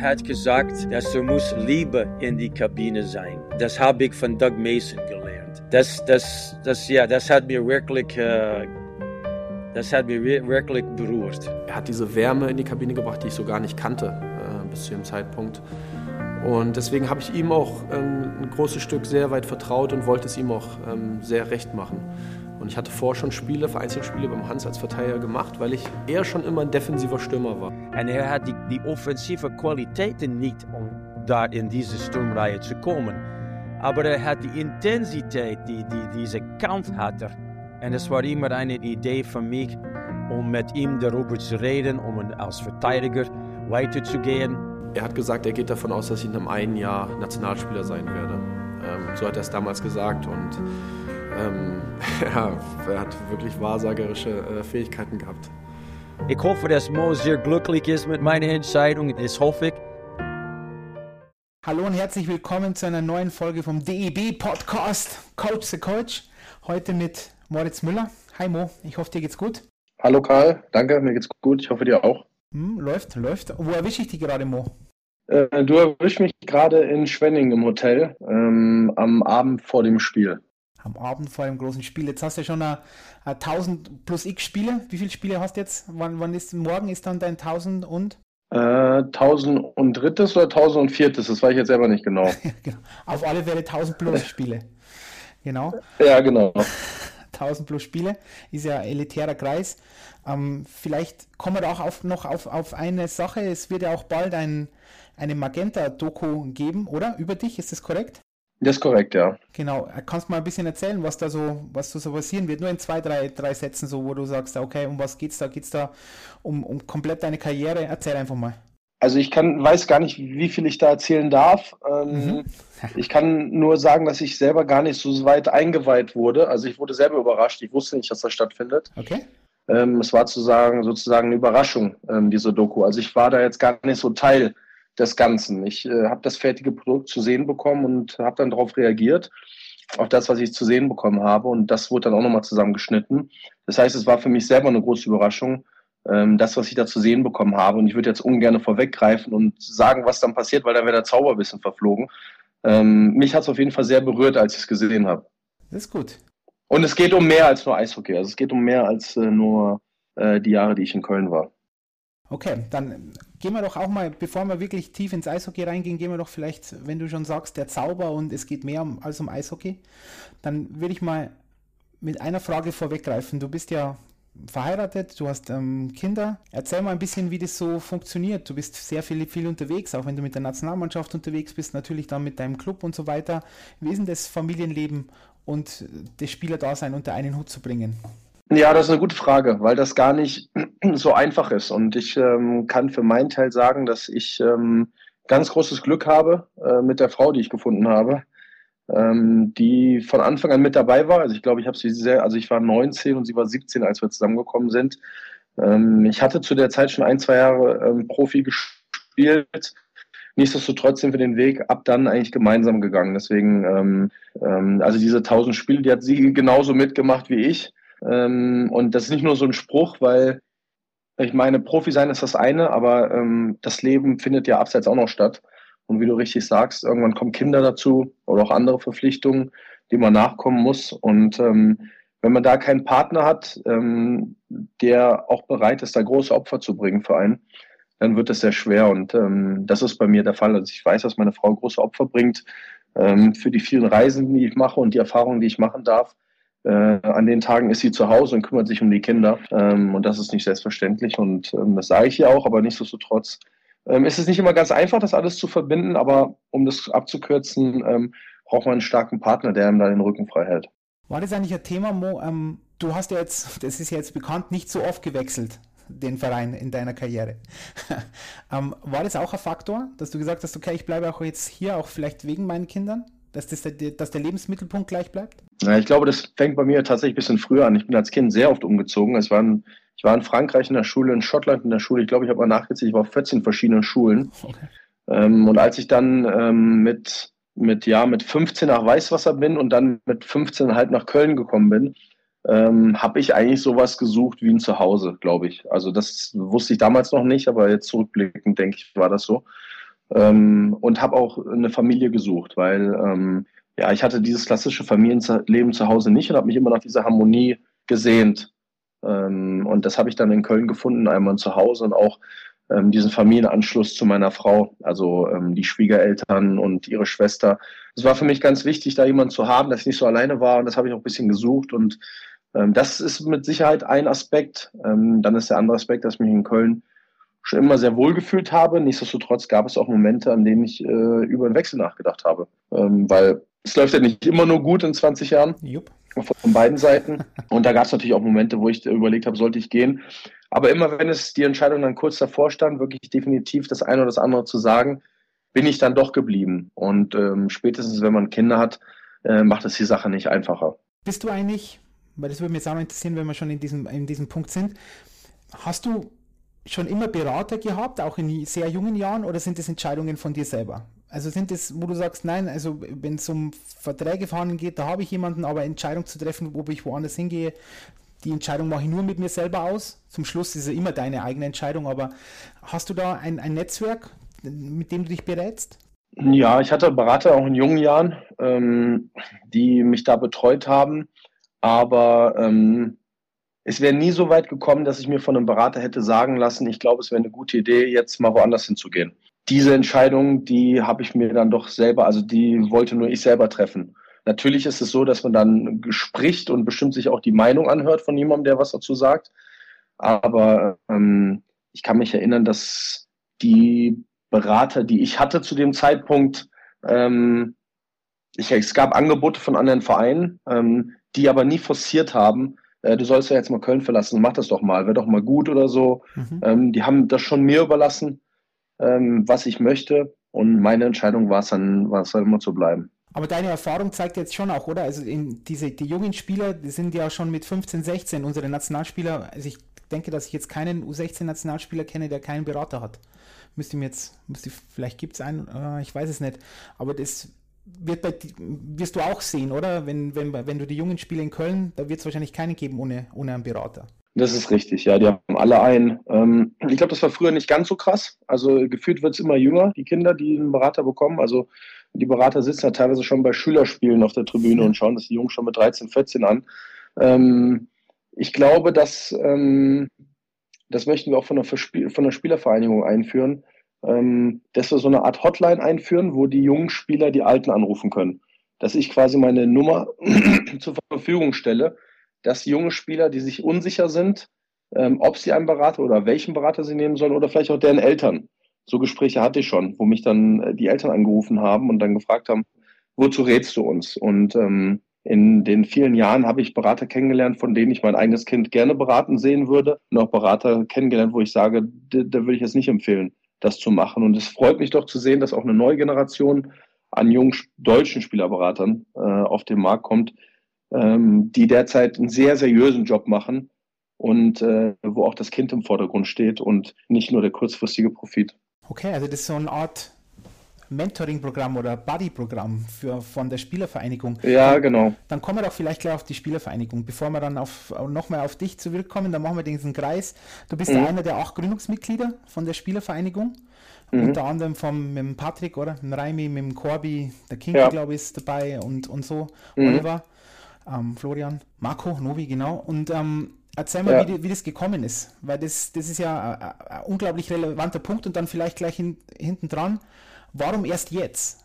hat gesagt, dass er muss Liebe in die Kabine sein. Das habe ich von Doug Mason gelernt. Das, das, das, ja, das hat mir wirklich, äh, das hat mir wirklich berührt. Er hat diese Wärme in die Kabine gebracht, die ich so gar nicht kannte äh, bis zu dem Zeitpunkt. Und deswegen habe ich ihm auch ähm, ein großes Stück sehr weit vertraut und wollte es ihm auch ähm, sehr recht machen. Und ich hatte vorher schon Spiele, Vereinzelspiele beim Hans als Verteidiger gemacht, weil ich eher schon immer ein defensiver Stürmer war. Und er hat die, die offensive Qualitäten nicht, um da in diese Sturmreihe zu kommen. Aber er hat die Intensität, die, die diese Kampf hatte. Und es war immer eine Idee für mich, um mit ihm darüber zu reden, um als Verteidiger weiterzugehen. Er hat gesagt, er geht davon aus, dass ich in einem einen Jahr Nationalspieler sein werde. Ähm, so hat er es damals gesagt und ähm, ja, er hat wirklich wahrsagerische äh, Fähigkeiten gehabt. Ich hoffe, dass Mo sehr glücklich ist mit meiner Entscheidung. Das hoffe ich. Hallo und herzlich willkommen zu einer neuen Folge vom DEB Podcast Coach the Coach. Heute mit Moritz Müller. Hi Mo, ich hoffe, dir geht's gut. Hallo Karl, danke, mir geht's gut. Ich hoffe, dir auch. Hm, läuft, läuft. Wo erwische ich dich gerade, Mo? Äh, du erwischst mich gerade in Schwenning im Hotel ähm, am Abend vor dem Spiel. Am Abend vor dem großen Spiel. Jetzt hast du ja schon eine, eine 1000 plus X Spiele. Wie viele Spiele hast du jetzt? Wann, wann ist morgen ist dann dein 1000 und? Äh, 1000 und drittes oder 1000 und viertes, das weiß ich jetzt selber nicht genau. genau. Auf alle Fälle 1000 plus Spiele. Genau. Ja, genau. 1000 plus Spiele, ist ja elitärer Kreis. Ähm, vielleicht kommen wir auch auf, noch auf, auf eine Sache. Es wird ja auch bald ein, eine Magenta-Doku geben, oder? Über dich, ist das korrekt? Das ist korrekt, ja. Genau. Kannst du mal ein bisschen erzählen, was da so, was da so passieren wird? Nur in zwei, drei, drei Sätzen, so, wo du sagst, okay, um was geht's da? Geht's da um, um komplett deine Karriere? Erzähl einfach mal. Also ich kann, weiß gar nicht, wie viel ich da erzählen darf. Ähm, mhm. ich kann nur sagen, dass ich selber gar nicht so weit eingeweiht wurde. Also ich wurde selber überrascht. Ich wusste nicht, dass das stattfindet. Okay. Ähm, es war sozusagen, sozusagen eine Überraschung, ähm, diese Doku. Also ich war da jetzt gar nicht so Teil des Ganzen. Ich äh, habe das fertige Produkt zu sehen bekommen und habe dann darauf reagiert, auf das, was ich zu sehen bekommen habe. Und das wurde dann auch nochmal zusammengeschnitten. Das heißt, es war für mich selber eine große Überraschung, ähm, das, was ich da zu sehen bekommen habe. Und ich würde jetzt ungern vorweggreifen und sagen, was dann passiert, weil dann wäre der Zauber ein bisschen verflogen. Ähm, mich hat es auf jeden Fall sehr berührt, als ich es gesehen habe. Das ist gut. Und es geht um mehr als nur Eishockey. Also es geht um mehr als äh, nur äh, die Jahre, die ich in Köln war. Okay, dann gehen wir doch auch mal, bevor wir wirklich tief ins Eishockey reingehen, gehen wir doch vielleicht, wenn du schon sagst, der Zauber und es geht mehr um, als um Eishockey, dann würde ich mal mit einer Frage vorweggreifen. Du bist ja verheiratet, du hast ähm, Kinder. Erzähl mal ein bisschen, wie das so funktioniert. Du bist sehr viel, viel unterwegs, auch wenn du mit der Nationalmannschaft unterwegs bist, natürlich dann mit deinem Club und so weiter. Wie ist denn das Familienleben und das Spielerdasein unter einen Hut zu bringen? Ja, das ist eine gute Frage, weil das gar nicht so einfach ist. Und ich ähm, kann für meinen Teil sagen, dass ich ähm, ganz großes Glück habe äh, mit der Frau, die ich gefunden habe ähm, die von Anfang an mit dabei war. Also ich glaube, ich habe sie sehr, also ich war 19 und sie war 17, als wir zusammengekommen sind. Ähm, ich hatte zu der Zeit schon ein, zwei Jahre ähm, Profi gespielt. Nichtsdestotrotz sind wir den Weg ab dann eigentlich gemeinsam gegangen. Deswegen, ähm, also diese 1000 Spiele, die hat sie genauso mitgemacht wie ich. Ähm, und das ist nicht nur so ein Spruch, weil ich meine, Profi sein ist das eine, aber ähm, das Leben findet ja abseits auch noch statt. Und wie du richtig sagst, irgendwann kommen Kinder dazu oder auch andere Verpflichtungen, die man nachkommen muss. Und ähm, wenn man da keinen Partner hat, ähm, der auch bereit ist, da große Opfer zu bringen für einen, dann wird es sehr schwer. Und ähm, das ist bei mir der Fall. Also ich weiß, dass meine Frau große Opfer bringt ähm, für die vielen Reisen, die ich mache und die Erfahrungen, die ich machen darf. Äh, an den Tagen ist sie zu Hause und kümmert sich um die Kinder. Ähm, und das ist nicht selbstverständlich. Und ähm, das sage ich ihr auch, aber nichtsdestotrotz ähm, ist es nicht immer ganz einfach, das alles zu verbinden, aber um das abzukürzen, ähm, braucht man einen starken Partner, der ihm da den Rücken frei hält. War das eigentlich ein Thema, Mo? Ähm, du hast ja jetzt, das ist ja jetzt bekannt, nicht so oft gewechselt, den Verein in deiner Karriere. ähm, war das auch ein Faktor, dass du gesagt hast, okay, ich bleibe auch jetzt hier, auch vielleicht wegen meinen Kindern? Dass, das der, dass der Lebensmittelpunkt gleich bleibt? Ja, ich glaube, das fängt bei mir tatsächlich ein bisschen früher an. Ich bin als Kind sehr oft umgezogen. Es waren ich war in Frankreich in der Schule, in Schottland in der Schule. Ich glaube, ich habe mal nachgezählt, ich war auf 14 verschiedenen Schulen. Okay. Ähm, und als ich dann ähm, mit, mit, ja, mit 15 nach Weißwasser bin und dann mit 15 halt nach Köln gekommen bin, ähm, habe ich eigentlich sowas gesucht wie ein Zuhause, glaube ich. Also das wusste ich damals noch nicht, aber jetzt zurückblickend denke ich, war das so. Ähm, und habe auch eine Familie gesucht, weil ähm, ja, ich hatte dieses klassische Familienleben zu Hause nicht und habe mich immer nach dieser Harmonie gesehnt. Ähm, und das habe ich dann in Köln gefunden, einmal zu Hause und auch ähm, diesen Familienanschluss zu meiner Frau, also ähm, die Schwiegereltern und ihre Schwester. Es war für mich ganz wichtig, da jemanden zu haben, dass ich nicht so alleine war und das habe ich auch ein bisschen gesucht und ähm, das ist mit Sicherheit ein Aspekt. Dann ist der andere Aspekt, dass ich mich in Köln schon immer sehr wohl gefühlt habe. Nichtsdestotrotz gab es auch Momente, an denen ich äh, über einen Wechsel nachgedacht habe, ähm, weil es läuft ja nicht immer nur gut in 20 Jahren. Jupp. Von beiden Seiten. Und da gab es natürlich auch Momente, wo ich überlegt habe, sollte ich gehen. Aber immer wenn es die Entscheidung dann kurz davor stand, wirklich definitiv das eine oder das andere zu sagen, bin ich dann doch geblieben. Und ähm, spätestens, wenn man Kinder hat, äh, macht es die Sache nicht einfacher. Bist du eigentlich, weil das würde mich jetzt auch interessieren, wenn wir schon in diesem, in diesem Punkt sind, hast du schon immer Berater gehabt, auch in sehr jungen Jahren, oder sind das Entscheidungen von dir selber? Also sind das, wo du sagst, nein, also wenn es um Verträge verhandeln geht, da habe ich jemanden, aber Entscheidung zu treffen, ob ich woanders hingehe, die Entscheidung mache ich nur mit mir selber aus. Zum Schluss ist es immer deine eigene Entscheidung, aber hast du da ein, ein Netzwerk, mit dem du dich berätst? Ja, ich hatte Berater auch in jungen Jahren, ähm, die mich da betreut haben, aber ähm, es wäre nie so weit gekommen, dass ich mir von einem Berater hätte sagen lassen, ich glaube, es wäre eine gute Idee, jetzt mal woanders hinzugehen. Diese Entscheidung, die habe ich mir dann doch selber, also die wollte nur ich selber treffen. Natürlich ist es so, dass man dann spricht und bestimmt sich auch die Meinung anhört von jemandem, der was dazu sagt. Aber ähm, ich kann mich erinnern, dass die Berater, die ich hatte zu dem Zeitpunkt, ähm, ich, es gab Angebote von anderen Vereinen, ähm, die aber nie forciert haben, äh, du sollst ja jetzt mal Köln verlassen, mach das doch mal, wäre doch mal gut oder so. Mhm. Ähm, die haben das schon mir überlassen, ähm, was ich möchte. Und meine Entscheidung war es dann, war es dann immer zu bleiben. Aber deine Erfahrung zeigt jetzt schon auch, oder? Also diese, die jungen Spieler, die sind ja schon mit 15, 16 unsere Nationalspieler. Also ich denke, dass ich jetzt keinen U16-Nationalspieler kenne, der keinen Berater hat. Müsste mir jetzt, müsste, vielleicht gibt es einen, äh, ich weiß es nicht. Aber das wird bei, wirst du auch sehen, oder? Wenn, wenn, wenn du die jungen Spiele in Köln, da wird es wahrscheinlich keinen geben ohne, ohne einen Berater. Das ist richtig, ja, die haben alle einen. Ähm, ich glaube, das war früher nicht ganz so krass. Also gefühlt wird es immer jünger, die Kinder, die einen Berater bekommen. Also die Berater sitzen ja teilweise schon bei Schülerspielen auf der Tribüne und schauen das die Jungs schon mit 13, 14 an. Ähm, ich glaube, dass ähm, das möchten wir auch von der, von der Spielervereinigung einführen, ähm, dass wir so eine Art Hotline einführen, wo die jungen Spieler die Alten anrufen können. Dass ich quasi meine Nummer zur Verfügung stelle, dass junge Spieler, die sich unsicher sind, ähm, ob sie einen Berater oder welchen Berater sie nehmen sollen oder vielleicht auch deren Eltern. So Gespräche hatte ich schon, wo mich dann äh, die Eltern angerufen haben und dann gefragt haben, wozu rätst du uns? Und ähm, in den vielen Jahren habe ich Berater kennengelernt, von denen ich mein eigenes Kind gerne beraten sehen würde. Und auch Berater kennengelernt, wo ich sage, da, würde ich es nicht empfehlen das zu machen. Und es freut mich doch zu sehen, dass auch eine neue Generation an jungen deutschen Spielerberatern äh, auf den Markt kommt, ähm, die derzeit einen sehr seriösen Job machen und äh, wo auch das Kind im Vordergrund steht und nicht nur der kurzfristige Profit. Okay, also das ist so eine Art Mentoring-Programm oder Buddy-Programm von der Spielervereinigung. Ja, genau. Dann kommen wir doch vielleicht gleich auf die Spielervereinigung. Bevor wir dann auf, nochmal auf dich zurückkommen, dann machen wir diesen Kreis. Du bist mhm. ja einer der acht Gründungsmitglieder von der Spielervereinigung. Mhm. Unter anderem vom, mit dem Patrick, oder? Mit dem Raimi, mit dem Corby, der Kinky, ja. glaube ich, ist dabei und, und so. Mhm. Oliver, ähm, Florian, Marco, Novi, genau. Und ähm, Erzähl mal, ja. wie, wie, das gekommen ist, weil das, das ist ja ein, ein unglaublich relevanter Punkt und dann vielleicht gleich hin, hinten dran. Warum erst jetzt?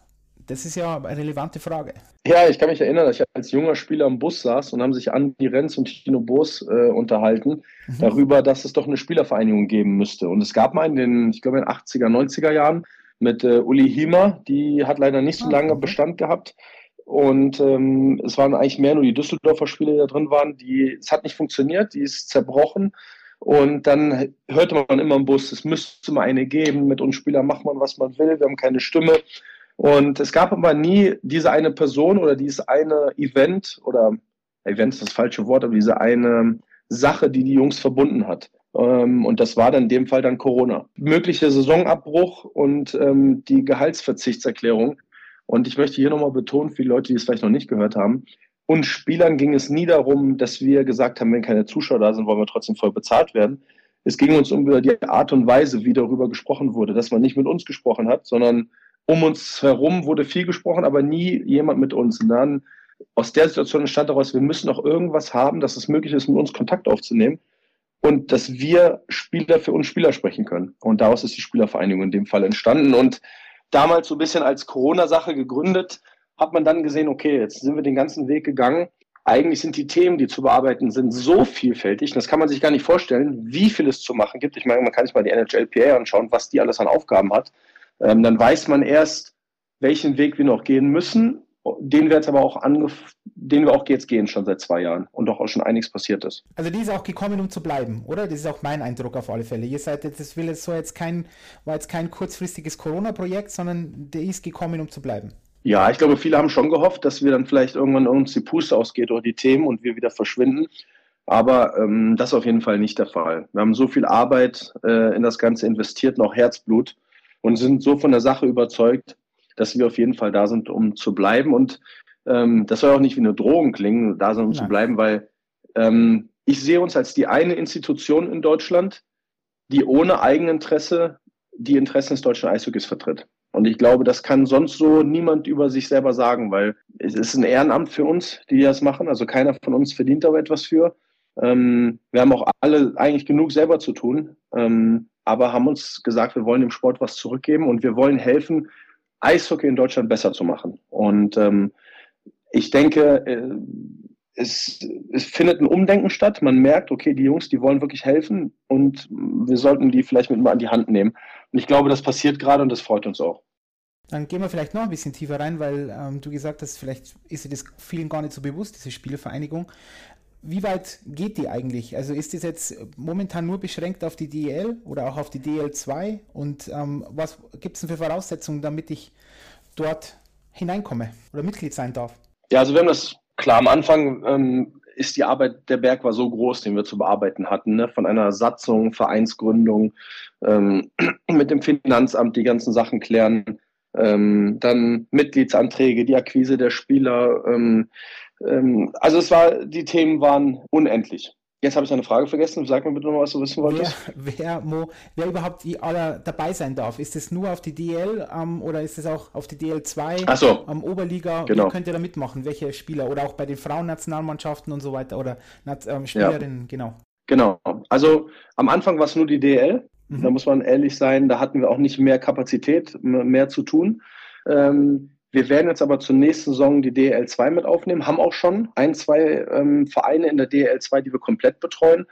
Das ist ja eine relevante Frage. Ja, ich kann mich erinnern, dass ich als junger Spieler im Bus saß und haben sich Andi Renz und Tino Boos äh, unterhalten mhm. darüber, dass es doch eine Spielervereinigung geben müsste. Und es gab mal in den, ich glaube, in den 80er, 90er Jahren mit äh, Uli Hiemer, die hat leider nicht so ah, lange Bestand gehabt. Und ähm, es waren eigentlich mehr nur die Düsseldorfer Spiele, die da drin waren. Die, es hat nicht funktioniert, die ist zerbrochen. Und dann hörte man immer im Bus, es müsste mal eine geben, mit uns Spielern macht man, was man will, wir haben keine Stimme. Und es gab aber nie diese eine Person oder dieses eine Event oder Event ist das falsche Wort, aber diese eine Sache, die die Jungs verbunden hat. Ähm, und das war dann in dem Fall dann Corona. Möglicher Saisonabbruch und ähm, die Gehaltsverzichtserklärung. Und ich möchte hier nochmal betonen, für die Leute, die es vielleicht noch nicht gehört haben, und Spielern ging es nie darum, dass wir gesagt haben, wenn keine Zuschauer da sind, wollen wir trotzdem voll bezahlt werden. Es ging uns um die Art und Weise, wie darüber gesprochen wurde, dass man nicht mit uns gesprochen hat, sondern um uns herum wurde viel gesprochen, aber nie jemand mit uns. Und dann aus der Situation entstand daraus, wir müssen auch irgendwas haben, dass es möglich ist, mit uns Kontakt aufzunehmen und dass wir Spieler für uns Spieler sprechen können. Und daraus ist die Spielervereinigung in dem Fall entstanden. Und damals so ein bisschen als Corona-Sache gegründet, hat man dann gesehen, okay, jetzt sind wir den ganzen Weg gegangen. Eigentlich sind die Themen, die zu bearbeiten sind, so vielfältig. Das kann man sich gar nicht vorstellen, wie viel es zu machen gibt. Ich meine, man kann sich mal die NHLPA anschauen, was die alles an Aufgaben hat. Ähm, dann weiß man erst, welchen Weg wir noch gehen müssen den wir jetzt aber auch den wir auch jetzt gehen schon seit zwei Jahren und doch auch schon einiges passiert ist. Also die ist auch gekommen, um zu bleiben, oder? Das ist auch mein Eindruck auf alle Fälle. Ihr seid jetzt, das will jetzt so jetzt kein, war jetzt kein kurzfristiges Corona-Projekt, sondern der ist gekommen, um zu bleiben. Ja, ich glaube, viele haben schon gehofft, dass wir dann vielleicht irgendwann uns die Puste ausgeht oder die Themen und wir wieder verschwinden. Aber ähm, das ist auf jeden Fall nicht der Fall. Wir haben so viel Arbeit äh, in das Ganze investiert, noch Herzblut und sind so von der Sache überzeugt, dass wir auf jeden Fall da sind, um zu bleiben. Und ähm, das soll auch nicht wie eine Drohung klingen, da sind, um Nein. zu bleiben, weil ähm, ich sehe uns als die eine Institution in Deutschland, die ohne Eigeninteresse die Interessen des deutschen Eishockeys vertritt. Und ich glaube, das kann sonst so niemand über sich selber sagen, weil es ist ein Ehrenamt für uns, die das machen. Also keiner von uns verdient aber etwas für. Ähm, wir haben auch alle eigentlich genug selber zu tun, ähm, aber haben uns gesagt, wir wollen dem Sport was zurückgeben und wir wollen helfen, Eishockey in Deutschland besser zu machen. Und ähm, ich denke, äh, es, es findet ein Umdenken statt. Man merkt, okay, die Jungs, die wollen wirklich helfen und wir sollten die vielleicht mit mal an die Hand nehmen. Und ich glaube, das passiert gerade und das freut uns auch. Dann gehen wir vielleicht noch ein bisschen tiefer rein, weil ähm, du gesagt hast, vielleicht ist dir das vielen gar nicht so bewusst, diese Spielvereinigung. Wie weit geht die eigentlich? Also ist das jetzt momentan nur beschränkt auf die DL oder auch auf die DL2? Und ähm, was gibt es denn für Voraussetzungen, damit ich dort hineinkomme oder Mitglied sein darf? Ja, also wir haben das klar am Anfang ähm, ist die Arbeit, der Berg war so groß, den wir zu bearbeiten hatten, ne? von einer Satzung, Vereinsgründung, ähm, mit dem Finanzamt die ganzen Sachen klären, ähm, dann Mitgliedsanträge, die Akquise der Spieler, ähm, ähm, also es war, die Themen waren unendlich. Jetzt habe ich eine Frage vergessen. Sag mir bitte noch, was du wissen wolltest. Wer, wer, Mo, wer überhaupt aller dabei sein darf. Ist es nur auf die DL ähm, oder ist es auch auf die DL2? Ach so. Am Oberliga? Genau. Wer könnt ihr da mitmachen? Welche Spieler? Oder auch bei den Frauennationalmannschaften und so weiter? Oder ähm, Spielerinnen, ja. genau. Genau. Also am Anfang war es nur die DL. Mhm. Da muss man ehrlich sein, da hatten wir auch nicht mehr Kapazität, mehr zu tun. Ähm, wir werden jetzt aber zur nächsten Saison die DL2 mit aufnehmen, haben auch schon ein, zwei ähm, Vereine in der DL2, die wir komplett betreuen,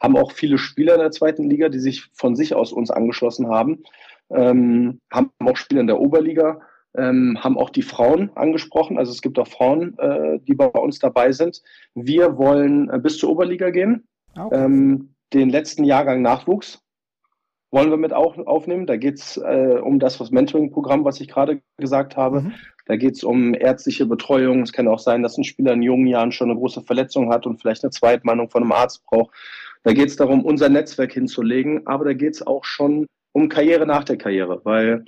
haben auch viele Spieler in der zweiten Liga, die sich von sich aus uns angeschlossen haben, ähm, haben auch Spieler in der Oberliga, ähm, haben auch die Frauen angesprochen. Also es gibt auch Frauen, äh, die bei uns dabei sind. Wir wollen äh, bis zur Oberliga gehen, ah, okay. Ähm, den letzten Jahrgang Nachwuchs wollen wir mit auch aufnehmen. Da geht es äh, um das was Mentoring-Programm, was ich gerade gesagt habe. Mhm. Da geht es um ärztliche Betreuung. Es kann auch sein, dass ein Spieler in jungen Jahren schon eine große Verletzung hat und vielleicht eine Zweitmeinung von einem Arzt braucht. Da geht es darum, unser Netzwerk hinzulegen, aber da geht es auch schon um Karriere nach der Karriere, weil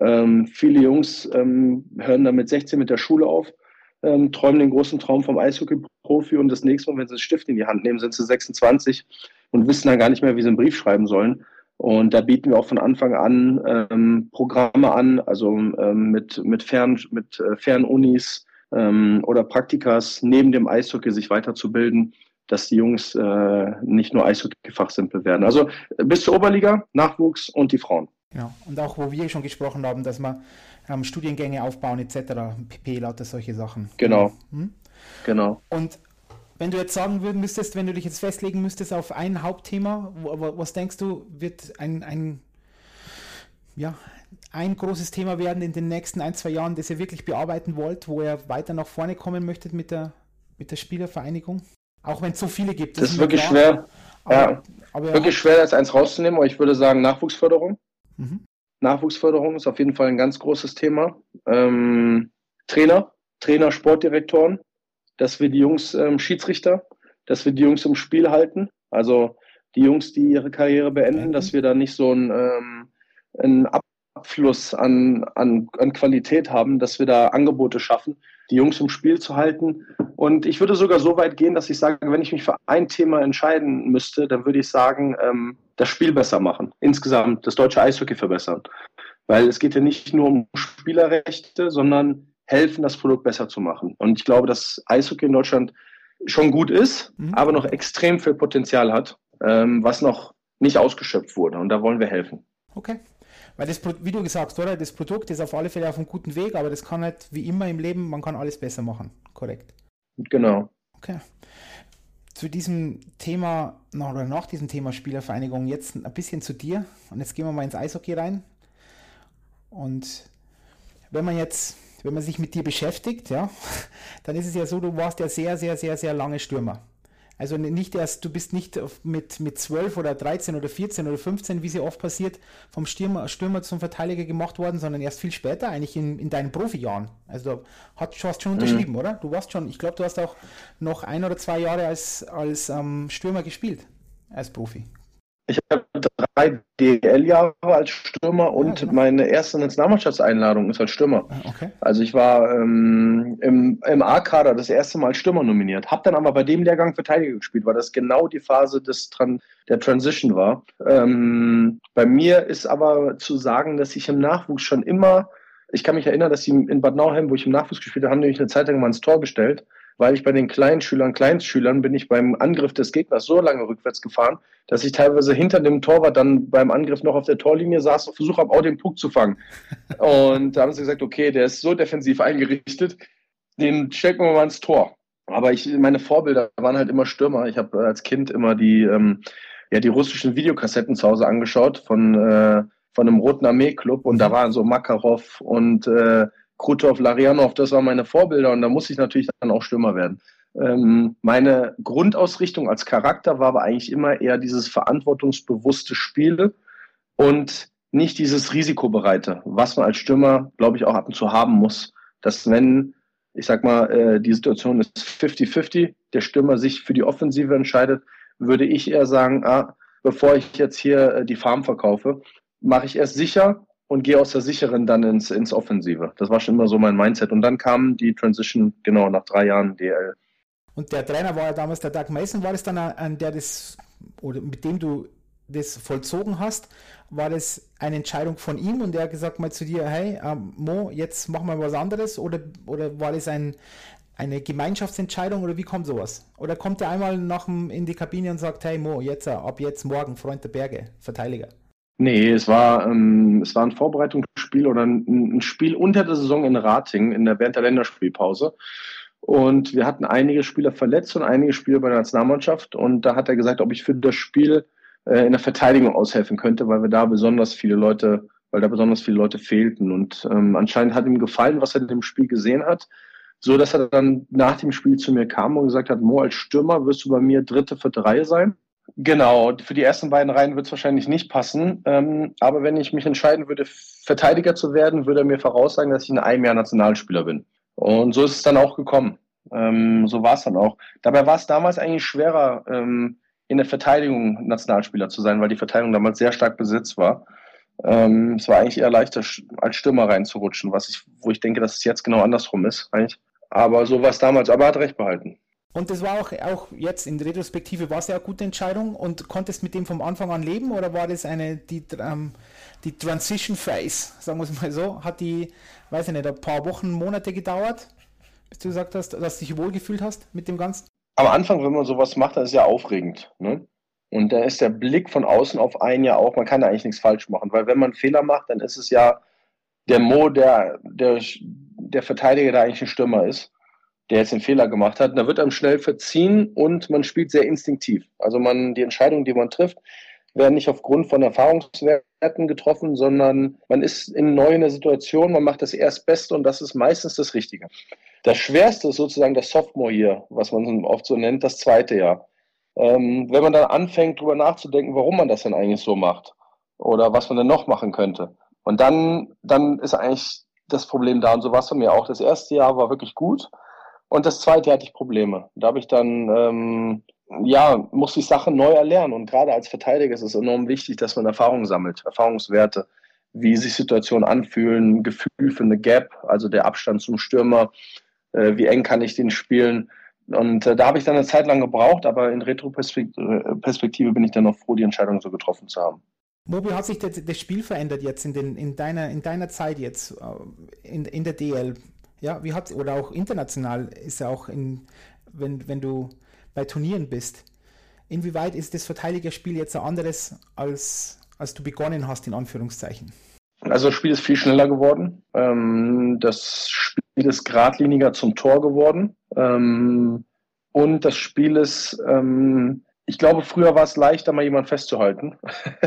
ähm, viele Jungs ähm, hören dann mit 16 mit der Schule auf, ähm, träumen den großen Traum vom Eishockey-Profi und das nächste Mal, wenn sie das Stift in die Hand nehmen, sind sie 26 und wissen dann gar nicht mehr, wie sie einen Brief schreiben sollen. Und da bieten wir auch von Anfang an ähm, Programme an, also ähm, mit, mit, Fern, mit äh, Fernunis ähm, oder Praktikas neben dem Eishockey sich weiterzubilden, dass die Jungs äh, nicht nur Eishockey-Fachsimpel werden. Also bis zur Oberliga, Nachwuchs und die Frauen. Ja, und auch wo wir schon gesprochen haben, dass wir ähm, Studiengänge aufbauen etc., PP, lauter solche Sachen. Genau. Hm? Genau. Und wenn du jetzt sagen würden müsstest, wenn du dich jetzt festlegen müsstest auf ein Hauptthema, was denkst du, wird ein, ein, ja, ein großes Thema werden in den nächsten ein, zwei Jahren, das ihr wirklich bearbeiten wollt, wo ihr weiter nach vorne kommen möchtet mit der, mit der Spielervereinigung? Auch wenn es so viele gibt. Das, das ist wirklich klar, schwer. Aber, ja, aber wirklich schwer, das eins rauszunehmen, aber ich würde sagen Nachwuchsförderung. Mhm. Nachwuchsförderung ist auf jeden Fall ein ganz großes Thema. Ähm, Trainer, Trainer, Sportdirektoren dass wir die Jungs ähm, Schiedsrichter, dass wir die Jungs im Spiel halten. Also die Jungs, die ihre Karriere beenden, mhm. dass wir da nicht so einen, ähm, einen Abfluss an, an, an Qualität haben, dass wir da Angebote schaffen, die Jungs im Spiel zu halten. Und ich würde sogar so weit gehen, dass ich sage, wenn ich mich für ein Thema entscheiden müsste, dann würde ich sagen, ähm, das Spiel besser machen. Insgesamt das deutsche Eishockey verbessern. Weil es geht ja nicht nur um Spielerrechte, sondern helfen, das Produkt besser zu machen. Und ich glaube, dass Eishockey in Deutschland schon gut ist, mhm. aber noch extrem viel Potenzial hat, ähm, was noch nicht ausgeschöpft wurde. Und da wollen wir helfen. Okay. Weil das, wie du gesagt hast, oder? Das Produkt ist auf alle Fälle auf einem guten Weg, aber das kann halt wie immer im Leben, man kann alles besser machen. Korrekt. Genau. Okay. Zu diesem Thema, oder nach diesem Thema Spielervereinigung, jetzt ein bisschen zu dir. Und jetzt gehen wir mal ins Eishockey rein. Und wenn man jetzt, wenn man sich mit dir beschäftigt, ja, dann ist es ja so, du warst ja sehr, sehr, sehr, sehr lange Stürmer. Also nicht erst, du bist nicht mit, mit 12 oder 13 oder 14 oder 15, wie sie oft passiert, vom Stürmer, Stürmer zum Verteidiger gemacht worden, sondern erst viel später, eigentlich in, in deinen Profijahren. Also du hast, hast schon unterschrieben, mhm. oder? Du warst schon, ich glaube, du hast auch noch ein oder zwei Jahre als, als ähm, Stürmer gespielt, als Profi. Ich habe drei DL-Jahre als Stürmer und ja, genau. meine erste Nationalmannschaftseinladung ist als Stürmer. Ah, okay. Also ich war ähm, im, im A-Kader das erste Mal als Stürmer nominiert, habe dann aber bei dem Lehrgang Verteidiger gespielt, weil das genau die Phase des Tran der Transition war. Ähm, bei mir ist aber zu sagen, dass ich im Nachwuchs schon immer, ich kann mich erinnern, dass sie in Bad Nauheim, wo ich im Nachwuchs gespielt habe, haben nämlich eine Zeit lang mal ins Tor bestellt weil ich bei den kleinen Schülern, Kleinstschülern bin ich beim Angriff des Gegners so lange rückwärts gefahren, dass ich teilweise hinter dem Torwart dann beim Angriff noch auf der Torlinie saß und versucht habe, auch den Puck zu fangen. Und da haben sie gesagt, okay, der ist so defensiv eingerichtet, den stecken wir mal ins Tor. Aber ich, meine Vorbilder waren halt immer Stürmer. Ich habe als Kind immer die, ähm, ja, die russischen Videokassetten zu Hause angeschaut von, äh, von einem Roten Armee-Club und da waren so Makarov und äh, Krutov, Larianov, das waren meine Vorbilder und da muss ich natürlich dann auch Stürmer werden. Ähm, meine Grundausrichtung als Charakter war aber eigentlich immer eher dieses verantwortungsbewusste Spiel und nicht dieses Risikobereite, was man als Stürmer, glaube ich, auch ab und zu haben muss. Dass wenn, ich sag mal, äh, die Situation ist 50-50, der Stürmer sich für die Offensive entscheidet, würde ich eher sagen, ah, bevor ich jetzt hier äh, die Farm verkaufe, mache ich erst sicher und gehe aus der sicheren dann ins, ins Offensive. Das war schon immer so mein Mindset. Und dann kam die Transition, genau, nach drei Jahren DL. Und der Trainer war ja damals der Doug Mason. War das dann an der das, oder mit dem du das vollzogen hast, war das eine Entscheidung von ihm und der hat gesagt mal zu dir, hey, ähm, Mo, jetzt machen wir was anderes oder, oder war das ein, eine Gemeinschaftsentscheidung oder wie kommt sowas? Oder kommt er einmal nach dem, in die Kabine und sagt, hey Mo, jetzt ab jetzt morgen Freund der Berge, Verteidiger? Nee, es war, ähm, es war ein Vorbereitungsspiel oder ein, ein, Spiel unter der Saison in Rating in der, während der Länderspielpause. Und wir hatten einige Spieler verletzt und einige Spieler bei der Nationalmannschaft. Und da hat er gesagt, ob ich für das Spiel äh, in der Verteidigung aushelfen könnte, weil wir da besonders viele Leute, weil da besonders viele Leute fehlten. Und ähm, anscheinend hat ihm gefallen, was er in dem Spiel gesehen hat. So dass er dann nach dem Spiel zu mir kam und gesagt hat, Mo, als Stürmer wirst du bei mir Dritte für drei sein. Genau, für die ersten beiden Reihen wird es wahrscheinlich nicht passen. Ähm, aber wenn ich mich entscheiden würde, Verteidiger zu werden, würde er mir voraussagen, dass ich in einem Jahr Nationalspieler bin. Und so ist es dann auch gekommen. Ähm, so war es dann auch. Dabei war es damals eigentlich schwerer, ähm, in der Verteidigung Nationalspieler zu sein, weil die Verteidigung damals sehr stark besetzt war. Ähm, es war eigentlich eher leichter, als Stürmer reinzurutschen, was ich, wo ich denke, dass es jetzt genau andersrum ist, eigentlich. Aber so war es damals. Aber er hat recht behalten. Und das war auch, auch jetzt in Retrospektive, war es ja eine gute Entscheidung und konntest mit dem vom Anfang an leben oder war das eine, die, ähm, die Transition Phase, sagen wir es mal so, hat die, weiß ich nicht, ein paar Wochen, Monate gedauert, bis du gesagt hast, dass du dich wohlgefühlt hast mit dem Ganzen? Am Anfang, wenn man sowas macht, dann ist ja aufregend. Ne? Und da ist der Blick von außen auf einen ja auch, man kann da eigentlich nichts falsch machen, weil wenn man Fehler macht, dann ist es ja der Mo, der, der, der Verteidiger, der eigentlich ein Stürmer ist der jetzt den Fehler gemacht hat. Da wird einem schnell verziehen und man spielt sehr instinktiv. Also man, die Entscheidungen, die man trifft, werden nicht aufgrund von Erfahrungswerten getroffen, sondern man ist in neu in der Situation, man macht das Erstbeste und das ist meistens das Richtige. Das Schwerste ist sozusagen das Sophomore hier, was man oft so nennt, das zweite Jahr. Ähm, wenn man dann anfängt, darüber nachzudenken, warum man das denn eigentlich so macht oder was man denn noch machen könnte. Und dann, dann ist eigentlich das Problem da und so war es bei mir auch. Das erste Jahr war wirklich gut. Und das zweite hatte ich Probleme. Da habe ich dann, ähm, ja, musste ich Sachen neu erlernen. Und gerade als Verteidiger ist es enorm wichtig, dass man Erfahrungen sammelt, Erfahrungswerte, wie sich Situationen anfühlen, Gefühl für eine Gap, also der Abstand zum Stürmer, äh, wie eng kann ich den spielen. Und äh, da habe ich dann eine Zeit lang gebraucht, aber in Retroperspektive bin ich dann noch froh, die Entscheidung so getroffen zu haben. Mobi, hat sich das, das, Spiel verändert jetzt in, den, in, deiner, in deiner Zeit jetzt äh, in, in der DL? Ja, wie hat oder auch international ist ja auch in, wenn, wenn du bei Turnieren bist. Inwieweit ist das Verteidigerspiel jetzt ein anderes, als, als du begonnen hast, in Anführungszeichen? Also das Spiel ist viel schneller geworden. Ähm, das Spiel ist geradliniger zum Tor geworden. Ähm, und das Spiel ist, ähm, ich glaube, früher war es leichter, mal jemanden festzuhalten.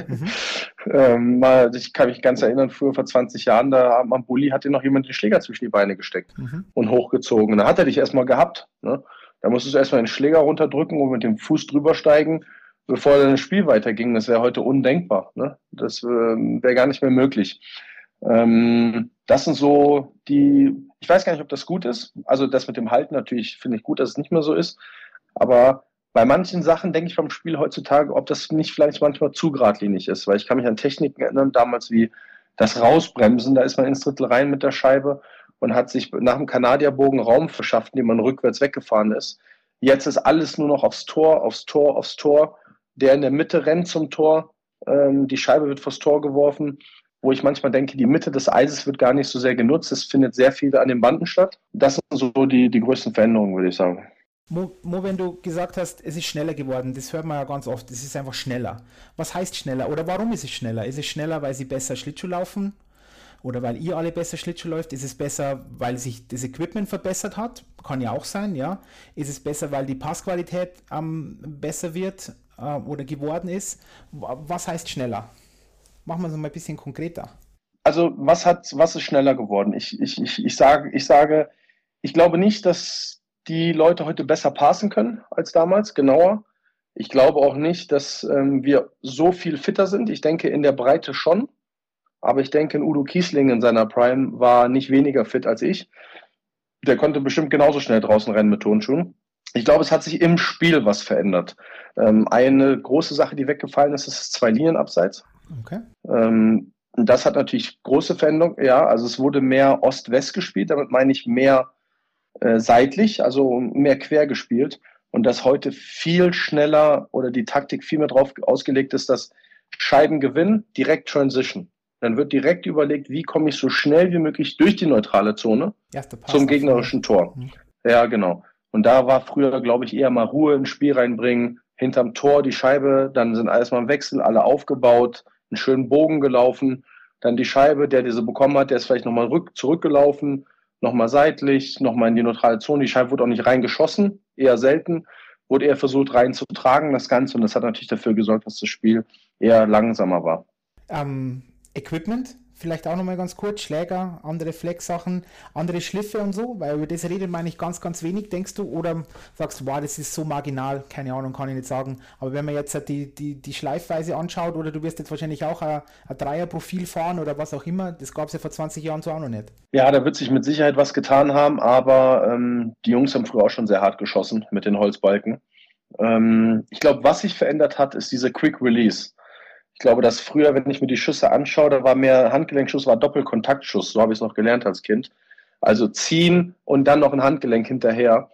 Mhm. ähm, mal, ich kann mich ganz erinnern, früher vor 20 Jahren, da am Bulli hat dir noch jemand den Schläger zwischen die Beine gesteckt mhm. und hochgezogen. Da hat er dich erstmal gehabt. Ne? Da musstest du erstmal den Schläger runterdrücken und mit dem Fuß drüber steigen, bevor dann das Spiel weiterging. Das wäre heute undenkbar. Ne? Das äh, wäre gar nicht mehr möglich. Ähm, das sind so die, ich weiß gar nicht, ob das gut ist. Also das mit dem Halten natürlich finde ich gut, dass es nicht mehr so ist. Aber bei manchen Sachen denke ich vom Spiel heutzutage, ob das nicht vielleicht manchmal zu geradlinig ist, weil ich kann mich an Techniken erinnern, damals wie das Rausbremsen, da ist man ins Drittel rein mit der Scheibe und hat sich nach dem Kanadierbogen Raum verschafft, indem man rückwärts weggefahren ist. Jetzt ist alles nur noch aufs Tor, aufs Tor, aufs Tor. Der in der Mitte rennt zum Tor, ähm, die Scheibe wird vors Tor geworfen, wo ich manchmal denke, die Mitte des Eises wird gar nicht so sehr genutzt. Es findet sehr viel an den Banden statt. Das sind so die, die größten Veränderungen, würde ich sagen. Mo, Mo, wenn du gesagt hast, es ist schneller geworden, das hört man ja ganz oft, es ist einfach schneller. Was heißt schneller oder warum ist es schneller? Ist es schneller, weil sie besser Schlittschuh laufen? Oder weil ihr alle besser Schlittschuh läuft? Ist es besser, weil sich das Equipment verbessert hat? Kann ja auch sein, ja. Ist es besser, weil die Passqualität ähm, besser wird äh, oder geworden ist? Was heißt schneller? Machen wir es mal ein bisschen konkreter. Also, was hat, was ist schneller geworden? Ich, ich, ich, ich, sage, ich sage, ich glaube nicht, dass die Leute heute besser passen können als damals, genauer. Ich glaube auch nicht, dass ähm, wir so viel fitter sind. Ich denke in der Breite schon. Aber ich denke, Udo Kiesling in seiner Prime war nicht weniger fit als ich. Der konnte bestimmt genauso schnell draußen rennen mit Tonschuhen. Ich glaube, es hat sich im Spiel was verändert. Ähm, eine große Sache, die weggefallen ist, ist zwei Linien abseits. Okay. Ähm, das hat natürlich große Veränderungen. Ja, also es wurde mehr Ost-West gespielt. Damit meine ich mehr äh, seitlich, also mehr quer gespielt. Und dass heute viel schneller oder die Taktik viel mehr darauf ausgelegt ist, dass Scheiben gewinnen, direkt Transition. Dann wird direkt überlegt, wie komme ich so schnell wie möglich durch die neutrale Zone zum gegnerischen Tor. Mhm. Ja, genau. Und da war früher, glaube ich, eher mal Ruhe ins Spiel reinbringen, hinterm Tor die Scheibe, dann sind alles mal im Wechsel, alle aufgebaut, einen schönen Bogen gelaufen, dann die Scheibe, der diese bekommen hat, der ist vielleicht nochmal rück, zurückgelaufen, nochmal seitlich, nochmal in die neutrale Zone. Die Scheibe wurde auch nicht reingeschossen, eher selten, wurde eher versucht reinzutragen, das Ganze. Und das hat natürlich dafür gesorgt, dass das Spiel eher langsamer war. Ähm, Equipment, vielleicht auch nochmal ganz kurz, Schläger, andere Flex-Sachen, andere Schliffe und so, weil über das redet man eigentlich ganz, ganz wenig, denkst du, oder sagst du, wow, das ist so marginal, keine Ahnung, kann ich nicht sagen, aber wenn man jetzt die, die, die Schleifweise anschaut, oder du wirst jetzt wahrscheinlich auch ein, ein Dreierprofil fahren oder was auch immer, das gab es ja vor 20 Jahren so auch noch nicht. Ja, da wird sich mit Sicherheit was getan haben, aber ähm, die Jungs haben früher auch schon sehr hart geschossen mit den Holzbalken. Ähm, ich glaube, was sich verändert hat, ist diese Quick Release. Ich glaube, dass früher, wenn ich mir die Schüsse anschaue, da war mehr Handgelenkschuss, war Doppelkontaktschuss, so habe ich es noch gelernt als Kind. Also ziehen und dann noch ein Handgelenk hinterher,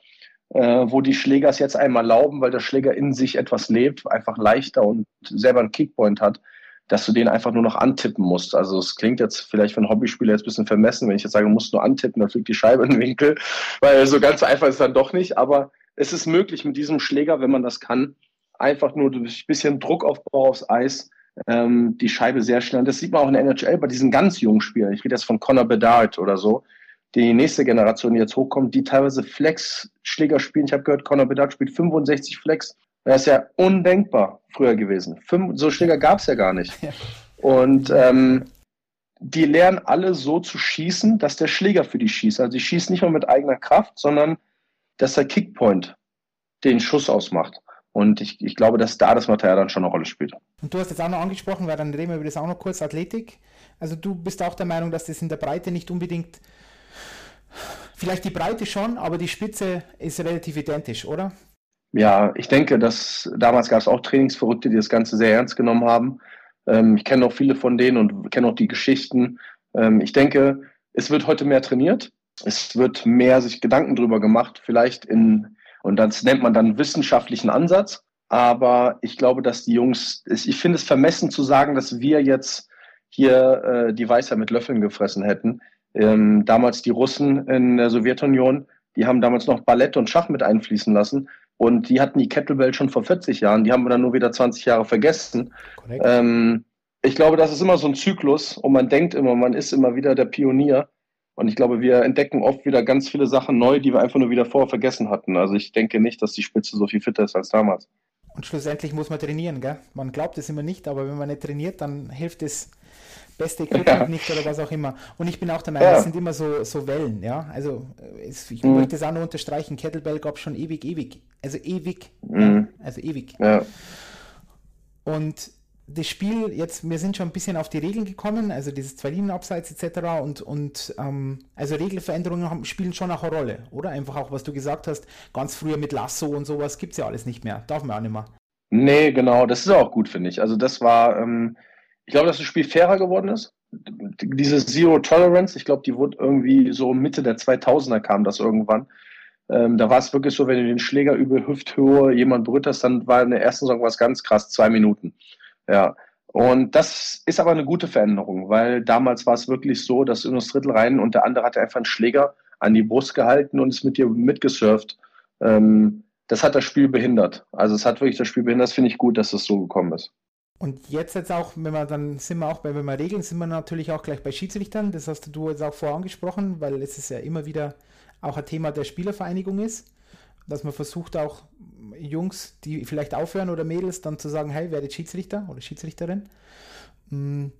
äh, wo die Schlägers jetzt einmal lauben, weil der Schläger in sich etwas lebt, einfach leichter und selber einen Kickpoint hat, dass du den einfach nur noch antippen musst. Also es klingt jetzt vielleicht für einen Hobbyspieler jetzt ein bisschen vermessen, wenn ich jetzt sage, du musst nur antippen, dann fliegt die Scheibe in den Winkel, weil so ganz einfach ist es dann doch nicht. Aber es ist möglich mit diesem Schläger, wenn man das kann, einfach nur durch ein bisschen Druckaufbau aufs Eis ähm, die Scheibe sehr schnell. Und das sieht man auch in der NHL bei diesen ganz jungen Spielern. Ich rede jetzt von Connor Bedard oder so. Die nächste Generation, die jetzt hochkommt, die teilweise Flex-Schläger spielen. Ich habe gehört, Connor Bedard spielt 65 Flex. Das ist ja undenkbar früher gewesen. Fünf, so Schläger gab es ja gar nicht. Und ähm, die lernen alle so zu schießen, dass der Schläger für die schießt. Also die schießen nicht mehr mit eigener Kraft, sondern dass der Kickpoint den Schuss ausmacht. Und ich, ich glaube, dass da das Material dann schon eine Rolle spielt. Und du hast jetzt auch noch angesprochen, weil dann reden wir über das auch noch kurz, Athletik. Also du bist auch der Meinung, dass das in der Breite nicht unbedingt, vielleicht die Breite schon, aber die Spitze ist relativ identisch, oder? Ja, ich denke, dass damals gab es auch Trainingsverrückte, die das Ganze sehr ernst genommen haben. Ähm, ich kenne auch viele von denen und kenne auch die Geschichten. Ähm, ich denke, es wird heute mehr trainiert. Es wird mehr sich Gedanken drüber gemacht, vielleicht in Und das nennt man dann wissenschaftlichen Ansatz. Aber ich glaube, dass die Jungs, ich finde es vermessen zu sagen, dass wir jetzt hier äh, die Weisheit mit Löffeln gefressen hätten. Ähm, damals die Russen in der Sowjetunion, die haben damals noch Ballett und Schach mit einfließen lassen. Und die hatten die Kettlebell schon vor 40 Jahren. Die haben wir dann nur wieder 20 Jahre vergessen. Ähm, ich glaube, das ist immer so ein Zyklus und man denkt immer, man ist immer wieder der Pionier. Und ich glaube, wir entdecken oft wieder ganz viele Sachen neu, die wir einfach nur wieder vorher vergessen hatten. Also ich denke nicht, dass die Spitze so viel fitter ist als damals. Und schlussendlich muss man trainieren, gell? Man glaubt es immer nicht, aber wenn man nicht trainiert, dann hilft das beste Equipment ja. nicht oder was auch immer. Und ich bin auch der Meinung, ja. es sind immer so, so Wellen, ja. Also es, ich mhm. möchte es auch nur unterstreichen, Kettlebell gab es schon ewig, ewig. Also ewig. Mhm. Also ewig. Ja. Und das Spiel jetzt, wir sind schon ein bisschen auf die Regeln gekommen, also dieses zwei Linien abseits etc. und, und ähm, also Regelveränderungen haben, spielen schon auch eine Rolle, oder? Einfach auch, was du gesagt hast, ganz früher mit Lasso und sowas gibt es ja alles nicht mehr. Darf man auch nicht mehr. Nee, genau, das ist auch gut, finde ich. Also das war, ähm, ich glaube, dass das Spiel fairer geworden ist. Diese Zero Tolerance, ich glaube, die wurde irgendwie so Mitte der 2000er kam das irgendwann. Ähm, da war es wirklich so, wenn du den Schläger über Hüfthöhe jemand berührt hast, dann war in der ersten Saison was ganz krass, zwei Minuten. Ja. Und das ist aber eine gute Veränderung, weil damals war es wirklich so, dass in das Drittel rein und der andere hatte einfach einen Schläger an die Brust gehalten und ist mit dir mitgesurft. Ähm, das hat das Spiel behindert. Also es hat wirklich das Spiel behindert. Das finde ich gut, dass das so gekommen ist. Und jetzt jetzt auch, wenn wir dann sind wir auch bei, wenn wir regeln, sind wir natürlich auch gleich bei Schiedsrichtern. Das hast du jetzt auch vorher angesprochen, weil es ist ja immer wieder auch ein Thema der Spielervereinigung ist, dass man versucht auch Jungs, die vielleicht aufhören oder Mädels, dann zu sagen, hey, werde Schiedsrichter oder Schiedsrichterin. Hm,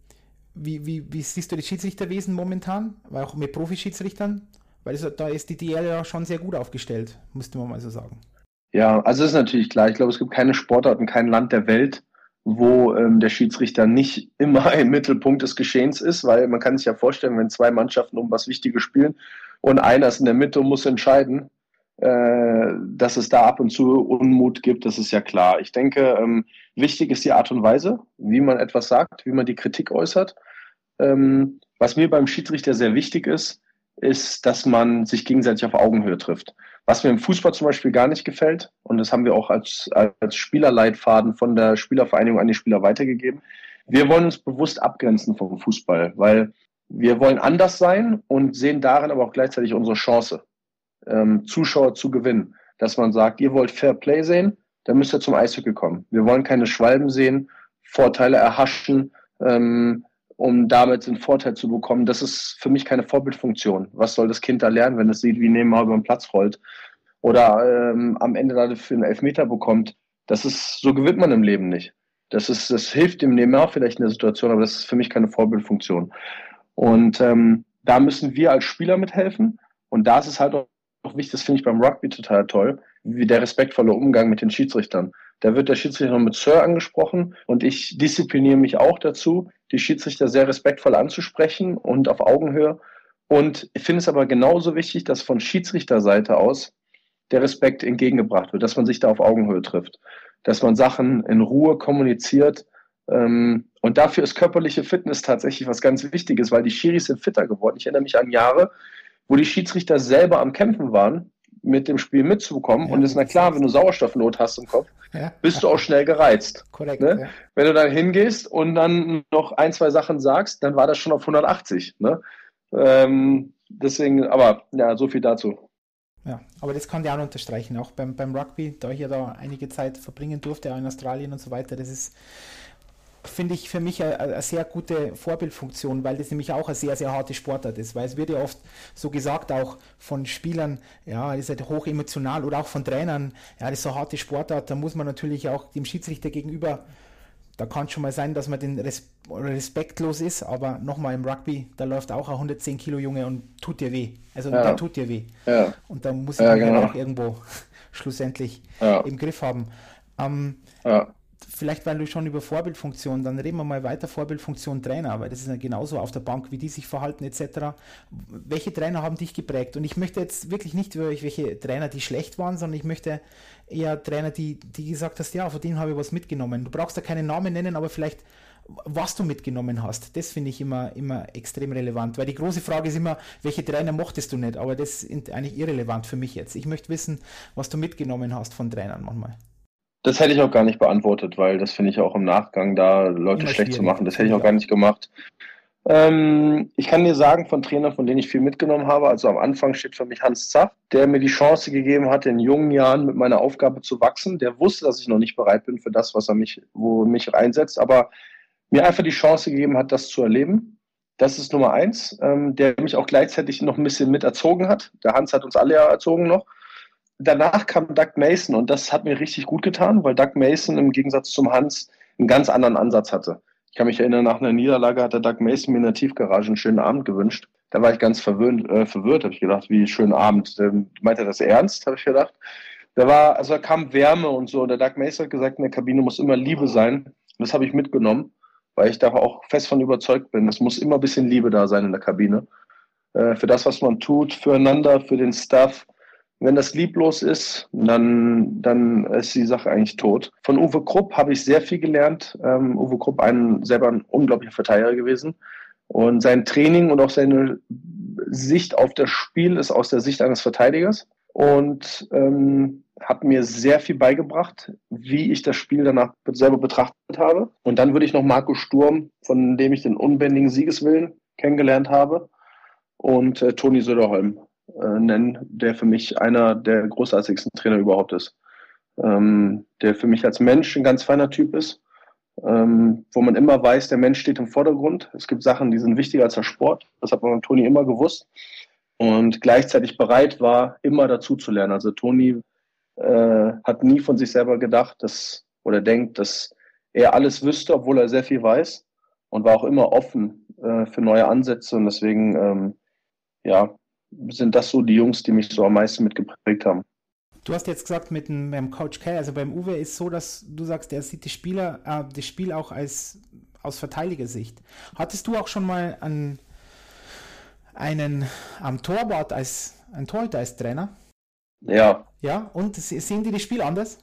wie, wie, wie siehst du das Schiedsrichterwesen momentan? Weil auch mit Profi-Schiedsrichtern? Weil das, da ist die DL ja schon sehr gut aufgestellt, müsste man mal so sagen. Ja, also ist natürlich klar. Ich glaube, es gibt keine Sportart und kein Land der Welt, wo ähm, der Schiedsrichter nicht immer im Mittelpunkt des Geschehens ist, weil man kann sich ja vorstellen, wenn zwei Mannschaften um was Wichtiges spielen und einer ist in der Mitte und muss entscheiden, dass es da ab und zu Unmut gibt, das ist ja klar. Ich denke, ähm, wichtig ist die Art und Weise, wie man etwas sagt, wie man die Kritik äußert. Ähm, was mir beim Schiedsrichter sehr wichtig ist, ist, dass man sich gegenseitig auf Augenhöhe trifft. Was mir im Fußball zum Beispiel gar nicht gefällt, und das haben wir auch als, als Spielerleitfaden von der Spielervereinigung an die Spieler weitergegeben, wir wollen uns bewusst abgrenzen vom Fußball, weil wir wollen anders sein und sehen darin aber auch gleichzeitig unsere Chance ähm, Zuschauer zu gewinnen. Dass man sagt, ihr wollt Fair Play sehen, dann müsst ihr zum Eishockey kommen. Wir wollen keine Schwalben sehen, Vorteile erhaschen, ähm, um damit einen Vorteil zu bekommen. Das ist für mich keine Vorbildfunktion. Was soll das Kind da lernen, wenn es sieht, wie Neymar über den Platz rollt oder ähm, am Ende dafür einen Elfmeter bekommt? Das ist, so gewinnt man im Leben nicht. Das ist, das hilft dem Neymar vielleicht in der Situation, aber das ist für mich keine Vorbildfunktion. Und ähm, da müssen wir als Spieler mithelfen. Und da ist es halt auch auch wichtig, das finde ich beim Rugby total toll, wie der respektvolle Umgang mit den Schiedsrichtern. Da wird der Schiedsrichter mit Sir angesprochen und ich diszipliniere mich auch dazu, die Schiedsrichter sehr respektvoll anzusprechen und auf Augenhöhe. Und ich finde es aber genauso wichtig, dass von Schiedsrichterseite aus der Respekt entgegengebracht wird, dass man sich da auf Augenhöhe trifft, dass man Sachen in Ruhe kommuniziert. Ähm, und dafür ist körperliche Fitness tatsächlich was ganz Wichtiges, weil die Schiris sind fitter geworden. Ich erinnere mich an Jahre, wo die Schiedsrichter selber am Kämpfen waren, mit dem Spiel mitzubekommen. Ja, und ist na klar, wenn du Sauerstoffnot hast im Kopf, ja. bist du auch schnell gereizt. Korrekt. Ne? Ja. Wenn du dann hingehst und dann noch ein, zwei Sachen sagst, dann war das schon auf 180. Ne? Ähm, deswegen, aber ja, so viel dazu. Ja, aber das kann ich auch unterstreichen, auch beim, beim Rugby, da ich ja da einige Zeit verbringen durfte, auch in Australien und so weiter, das ist finde ich für mich eine, eine, sehr gute Vorbildfunktion, weil das nämlich auch eine sehr, sehr harte Sportart ist. Weil es wird ja oft so gesagt, auch von Spielern, ja, das ist halt hoch emotional oder auch von Trainern, ja, das ist so eine harte Sportart, da muss man natürlich auch dem Schiedsrichter gegenüber, da kann es schon mal sein, dass man den Res respektlos ist, aber nochmal im Rugby, da läuft auch ein 110 Kilo Junge und tut dir weh. Also ja. der tut dir weh. Ja. Und da muss man ja, genau. auch irgendwo schlussendlich ja. im Griff haben. Ähm, ja vielleicht weil du schon über Vorbildfunktion, dann reden wir mal weiter Vorbildfunktion Trainer, weil das ist ja genauso auf der Bank, wie die sich verhalten etc. Welche Trainer haben dich geprägt? Und ich möchte jetzt wirklich nicht über welche Trainer, die schlecht waren, sondern ich möchte eher Trainer, die, die gesagt hast, ja, von denen habe ich was mitgenommen. Du brauchst da keinen Namen nennen, aber vielleicht was du mitgenommen hast. Das finde ich immer, immer extrem relevant, weil die große Frage ist immer, welche Trainer mochtest du nicht, aber das ist eigentlich irrelevant für mich jetzt. Ich möchte wissen, was du mitgenommen hast von Trainern manchmal. Das hätte ich auch gar nicht beantwortet, weil das finde ich auch im Nachgang da Leute immer schlecht zu machen. Das hätte ich auch gar nicht gemacht. Ähm, ich kann dir sagen, von Trainern, von denen ich viel mitgenommen habe, also am Anfang steht für mich Hans Zaff, der mir die Chance gegeben hat, in jungen Jahren mit meiner Aufgabe zu wachsen. Der wusste, dass ich noch nicht bereit bin für das, was er mich, wo mich reinsetzt, aber mir einfach die Chance gegeben hat, das zu erleben. Das ist Nummer eins, ähm, der mich auch gleichzeitig noch ein bisschen mit erzogen hat. Der Hans hat uns alle ja erzogen noch. Danach kam Doug Mason und das hat mir richtig gut getan, weil Doug Mason im Gegensatz zum Hans einen ganz anderen Ansatz hatte. Ich kann mich erinnern, nach einer Niederlage hat der Doug Mason mir in der Tiefgarage einen schönen Abend gewünscht. Da war ich ganz verwöhnt, äh, verwirrt, habe ich gedacht, wie schönen Abend. Ähm, meint er das ernst, habe ich gedacht. Da war, also da kam Wärme und so. Der Doug Mason hat gesagt, in der Kabine muss immer Liebe sein. das habe ich mitgenommen weil ich da auch fest von überzeugt bin. Es muss immer ein bisschen Liebe da sein in der Kabine. Äh, für das, was man tut, füreinander, für den Staff. Wenn das lieblos ist, dann, dann ist die Sache eigentlich tot. Von Uwe Krupp habe ich sehr viel gelernt. Ähm, Uwe Krupp, ein, selber ein unglaublicher Verteidiger gewesen. Und sein Training und auch seine Sicht auf das Spiel ist aus der Sicht eines Verteidigers und ähm, hat mir sehr viel beigebracht, wie ich das Spiel danach selber betrachtet habe. Und dann würde ich noch Marco Sturm, von dem ich den unbändigen Siegeswillen kennengelernt habe, und äh, Toni Söderholm äh, nennen, der für mich einer der großartigsten Trainer überhaupt ist. Ähm, der für mich als Mensch ein ganz feiner Typ ist, ähm, wo man immer weiß, der Mensch steht im Vordergrund. Es gibt Sachen, die sind wichtiger als der Sport. Das hat man mit Toni immer gewusst und gleichzeitig bereit war, immer dazu zu lernen. Also Toni äh, hat nie von sich selber gedacht, dass oder denkt, dass er alles wüsste, obwohl er sehr viel weiß und war auch immer offen äh, für neue Ansätze und deswegen ähm, ja sind das so die Jungs, die mich so am meisten mitgeprägt haben. Du hast jetzt gesagt mit dem, mit dem Coach K, also beim Uwe ist so, dass du sagst, er sieht die Spieler, äh, das Spiel auch als aus Verteidigersicht. Hattest du auch schon mal einen einen am Torwart als ein Torhüter als Trainer? Ja. Ja, und sehen die das Spiel anders?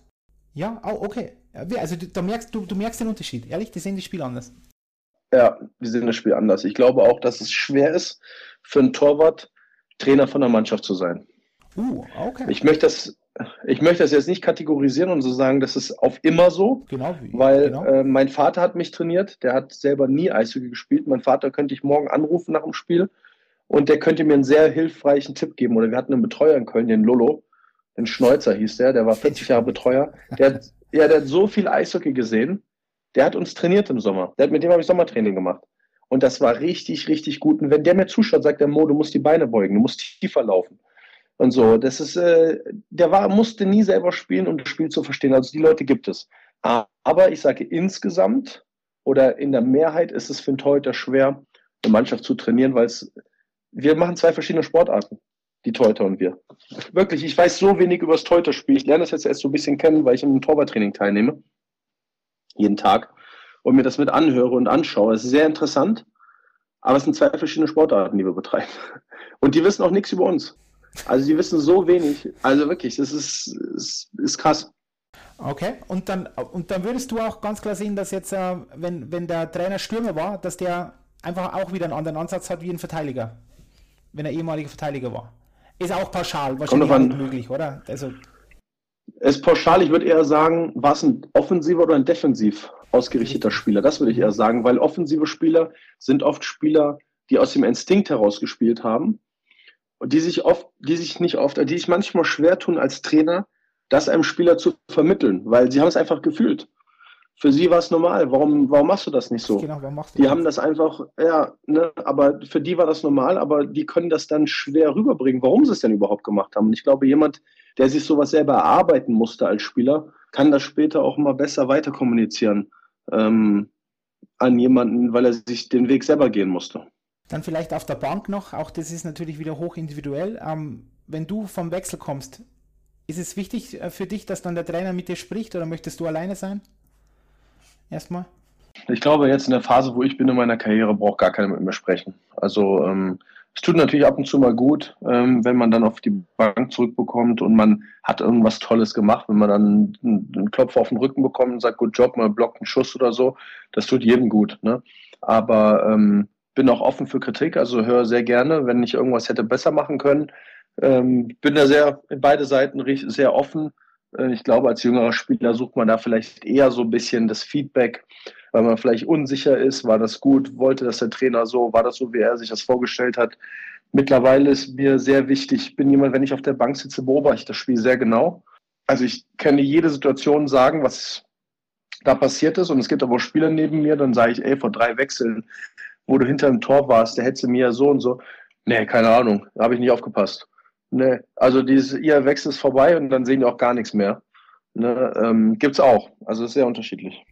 Ja, oh, okay. Also du, du, merkst, du, du merkst den Unterschied, ehrlich, die sehen das Spiel anders. Ja, die sehen das Spiel anders. Ich glaube auch, dass es schwer ist, für einen Torwart Trainer von der Mannschaft zu sein. Uh, okay. Ich möchte das, ich möchte das jetzt nicht kategorisieren und so sagen, das ist auf immer so. Genau. Wie, weil genau. Äh, mein Vater hat mich trainiert, der hat selber nie Eishockey gespielt. Mein Vater könnte ich morgen anrufen nach dem Spiel und der könnte mir einen sehr hilfreichen Tipp geben. Oder wir hatten einen Betreuer in Köln, den Lolo, den Schneuzer hieß der, der war 40 Jahre Betreuer. Der hat, ja, der hat so viel Eishockey gesehen. Der hat uns trainiert im Sommer. Der hat, mit dem habe ich Sommertraining gemacht. Und das war richtig, richtig gut. Und wenn der mir zuschaut, sagt der Mo, du musst die Beine beugen, du musst tiefer laufen. Und so, das ist, äh, der war, musste nie selber spielen, um das Spiel zu verstehen. Also die Leute gibt es. Aber ich sage insgesamt oder in der Mehrheit ist es für einen Torhüter schwer, eine Mannschaft zu trainieren, weil es wir machen zwei verschiedene Sportarten, die Teuter und wir. Wirklich, ich weiß so wenig über das Teuter-Spiel. Ich lerne das jetzt erst so ein bisschen kennen, weil ich im Torwarttraining teilnehme. Jeden Tag. Und mir das mit anhöre und anschaue. Es ist sehr interessant. Aber es sind zwei verschiedene Sportarten, die wir betreiben. Und die wissen auch nichts über uns. Also die wissen so wenig. Also wirklich, das ist, ist, ist krass. Okay, und dann, und dann würdest du auch ganz klar sehen, dass jetzt, äh, wenn, wenn der Trainer Stürmer war, dass der einfach auch wieder einen anderen Ansatz hat wie ein Verteidiger wenn er ehemaliger Verteidiger war. Ist auch pauschal, wahrscheinlich auch möglich, oder? Also, ist pauschal, ich würde eher sagen, war es ein offensiver oder ein defensiv ausgerichteter Spieler? Das würde ich eher sagen, weil offensive Spieler sind oft Spieler, die aus dem Instinkt heraus gespielt haben und die sich oft, die sich nicht oft, die sich manchmal schwer tun als Trainer, das einem Spieler zu vermitteln, weil sie haben es einfach gefühlt für sie war es normal. Warum, warum machst du das nicht so? Genau, warum machst du die das? haben das einfach, ja, ne, aber für die war das normal, aber die können das dann schwer rüberbringen, warum sie es denn überhaupt gemacht haben. Und ich glaube, jemand, der sich sowas selber erarbeiten musste als Spieler, kann das später auch mal besser weiter kommunizieren ähm, an jemanden, weil er sich den Weg selber gehen musste. Dann vielleicht auf der Bank noch, auch das ist natürlich wieder hoch individuell. Ähm, wenn du vom Wechsel kommst, ist es wichtig äh, für dich, dass dann der Trainer mit dir spricht oder möchtest du alleine sein? erstmal? Ich glaube, jetzt in der Phase, wo ich bin in meiner Karriere, braucht gar keiner mit mir sprechen. Also ähm, es tut natürlich ab und zu mal gut, ähm, wenn man dann auf die Bank zurückbekommt und man hat irgendwas Tolles gemacht, wenn man dann einen Klopfer auf den Rücken bekommt und sagt, gut Job, mal blockt einen Schuss oder so. Das tut jedem gut. Ne? Aber ähm, bin auch offen für Kritik, also höre sehr gerne, wenn ich irgendwas hätte besser machen können. Ähm, bin da sehr beide Seiten sehr offen. Äh, ich glaube, als jüngerer Spieler sucht man da vielleicht eher so ein bisschen das Feedback, weil man vielleicht unsicher ist, war das gut, wollte das der Trainer so, war das so, wie er sich das vorgestellt hat. Mittlerweile ist mir sehr wichtig, ich bin jemand, wenn ich auf der Bank sitze, beobachte ich das Spiel sehr genau. Also ich kann jede Situation sagen, was da passiert ist. Und es gibt aber auch Spieler neben mir, dann sage ich, ey, vor drei Wechseln, wo du hinter dem Tor warst, der hätte mir so und so. Nee, keine Ahnung, da habe ich nicht aufgepasst. Nee, also dieses, ihr Wechsel ist vorbei und dann sehen die auch gar nichts mehr. Ne, ähm, Gibt es auch. Also ist sehr unterschiedlich.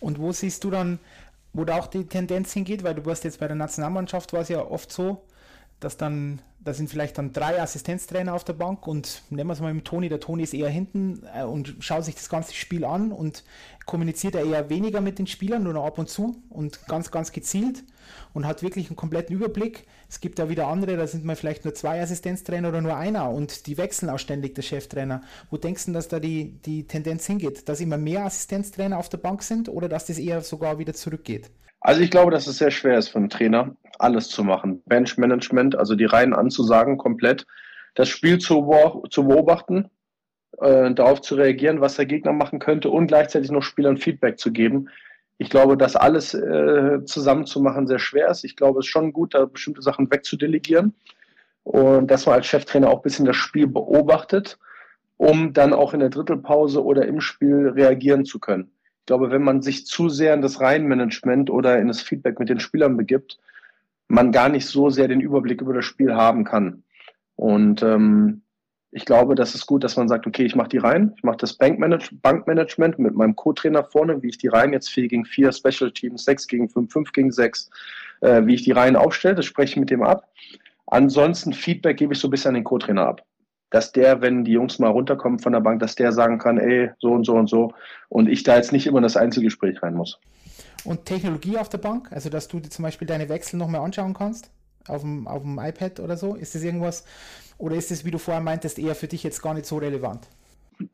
Und wo siehst du dann, wo da auch die Tendenz hingeht? Weil du warst jetzt bei der Nationalmannschaft, war es ja oft so, dass dann, da sind vielleicht dann drei Assistenztrainer auf der Bank und nehmen wir es mal mit Toni, der Toni ist eher hinten äh, und schaut sich das ganze Spiel an und kommuniziert er eher weniger mit den Spielern, nur noch ab und zu und ganz, ganz gezielt und hat wirklich einen kompletten Überblick. Es gibt ja wieder andere, da sind mal vielleicht nur zwei Assistenztrainer oder nur einer und die wechseln auch ständig, der Cheftrainer. Wo denkst du, dass da die, die Tendenz hingeht? Dass immer mehr Assistenztrainer auf der Bank sind oder dass das eher sogar wieder zurückgeht? Also ich glaube, dass es sehr schwer ist für einen Trainer, alles zu machen. Benchmanagement, also die Reihen anzusagen, komplett. Das Spiel zu, zu beobachten, äh, darauf zu reagieren, was der Gegner machen könnte und gleichzeitig noch Spielern Feedback zu geben. Ich glaube, dass alles äh, zusammen zu machen sehr schwer ist. Ich glaube, es ist schon gut, da bestimmte Sachen wegzudelegieren und dass man als Cheftrainer auch ein bisschen das Spiel beobachtet, um dann auch in der Drittelpause oder im Spiel reagieren zu können glaube, wenn man sich zu sehr in das Reihenmanagement oder in das Feedback mit den Spielern begibt, man gar nicht so sehr den Überblick über das Spiel haben kann. Und ähm, ich glaube, das ist gut, dass man sagt, okay, ich mache die Reihen, ich mache das Bankmanage Bankmanagement mit meinem Co-Trainer vorne, wie ich die Reihen jetzt 4 gegen 4, Special Teams, 6 gegen 5, 5 gegen 6, äh, wie ich die Reihen aufstelle, das spreche ich mit dem ab. Ansonsten Feedback gebe ich so ein bisschen an den Co-Trainer ab dass der, wenn die Jungs mal runterkommen von der Bank, dass der sagen kann, ey, so und so und so. Und ich da jetzt nicht immer in das Einzelgespräch rein muss. Und Technologie auf der Bank, also dass du dir zum Beispiel deine Wechsel nochmal anschauen kannst, auf dem, auf dem iPad oder so, ist das irgendwas, oder ist das, wie du vorher meintest, eher für dich jetzt gar nicht so relevant?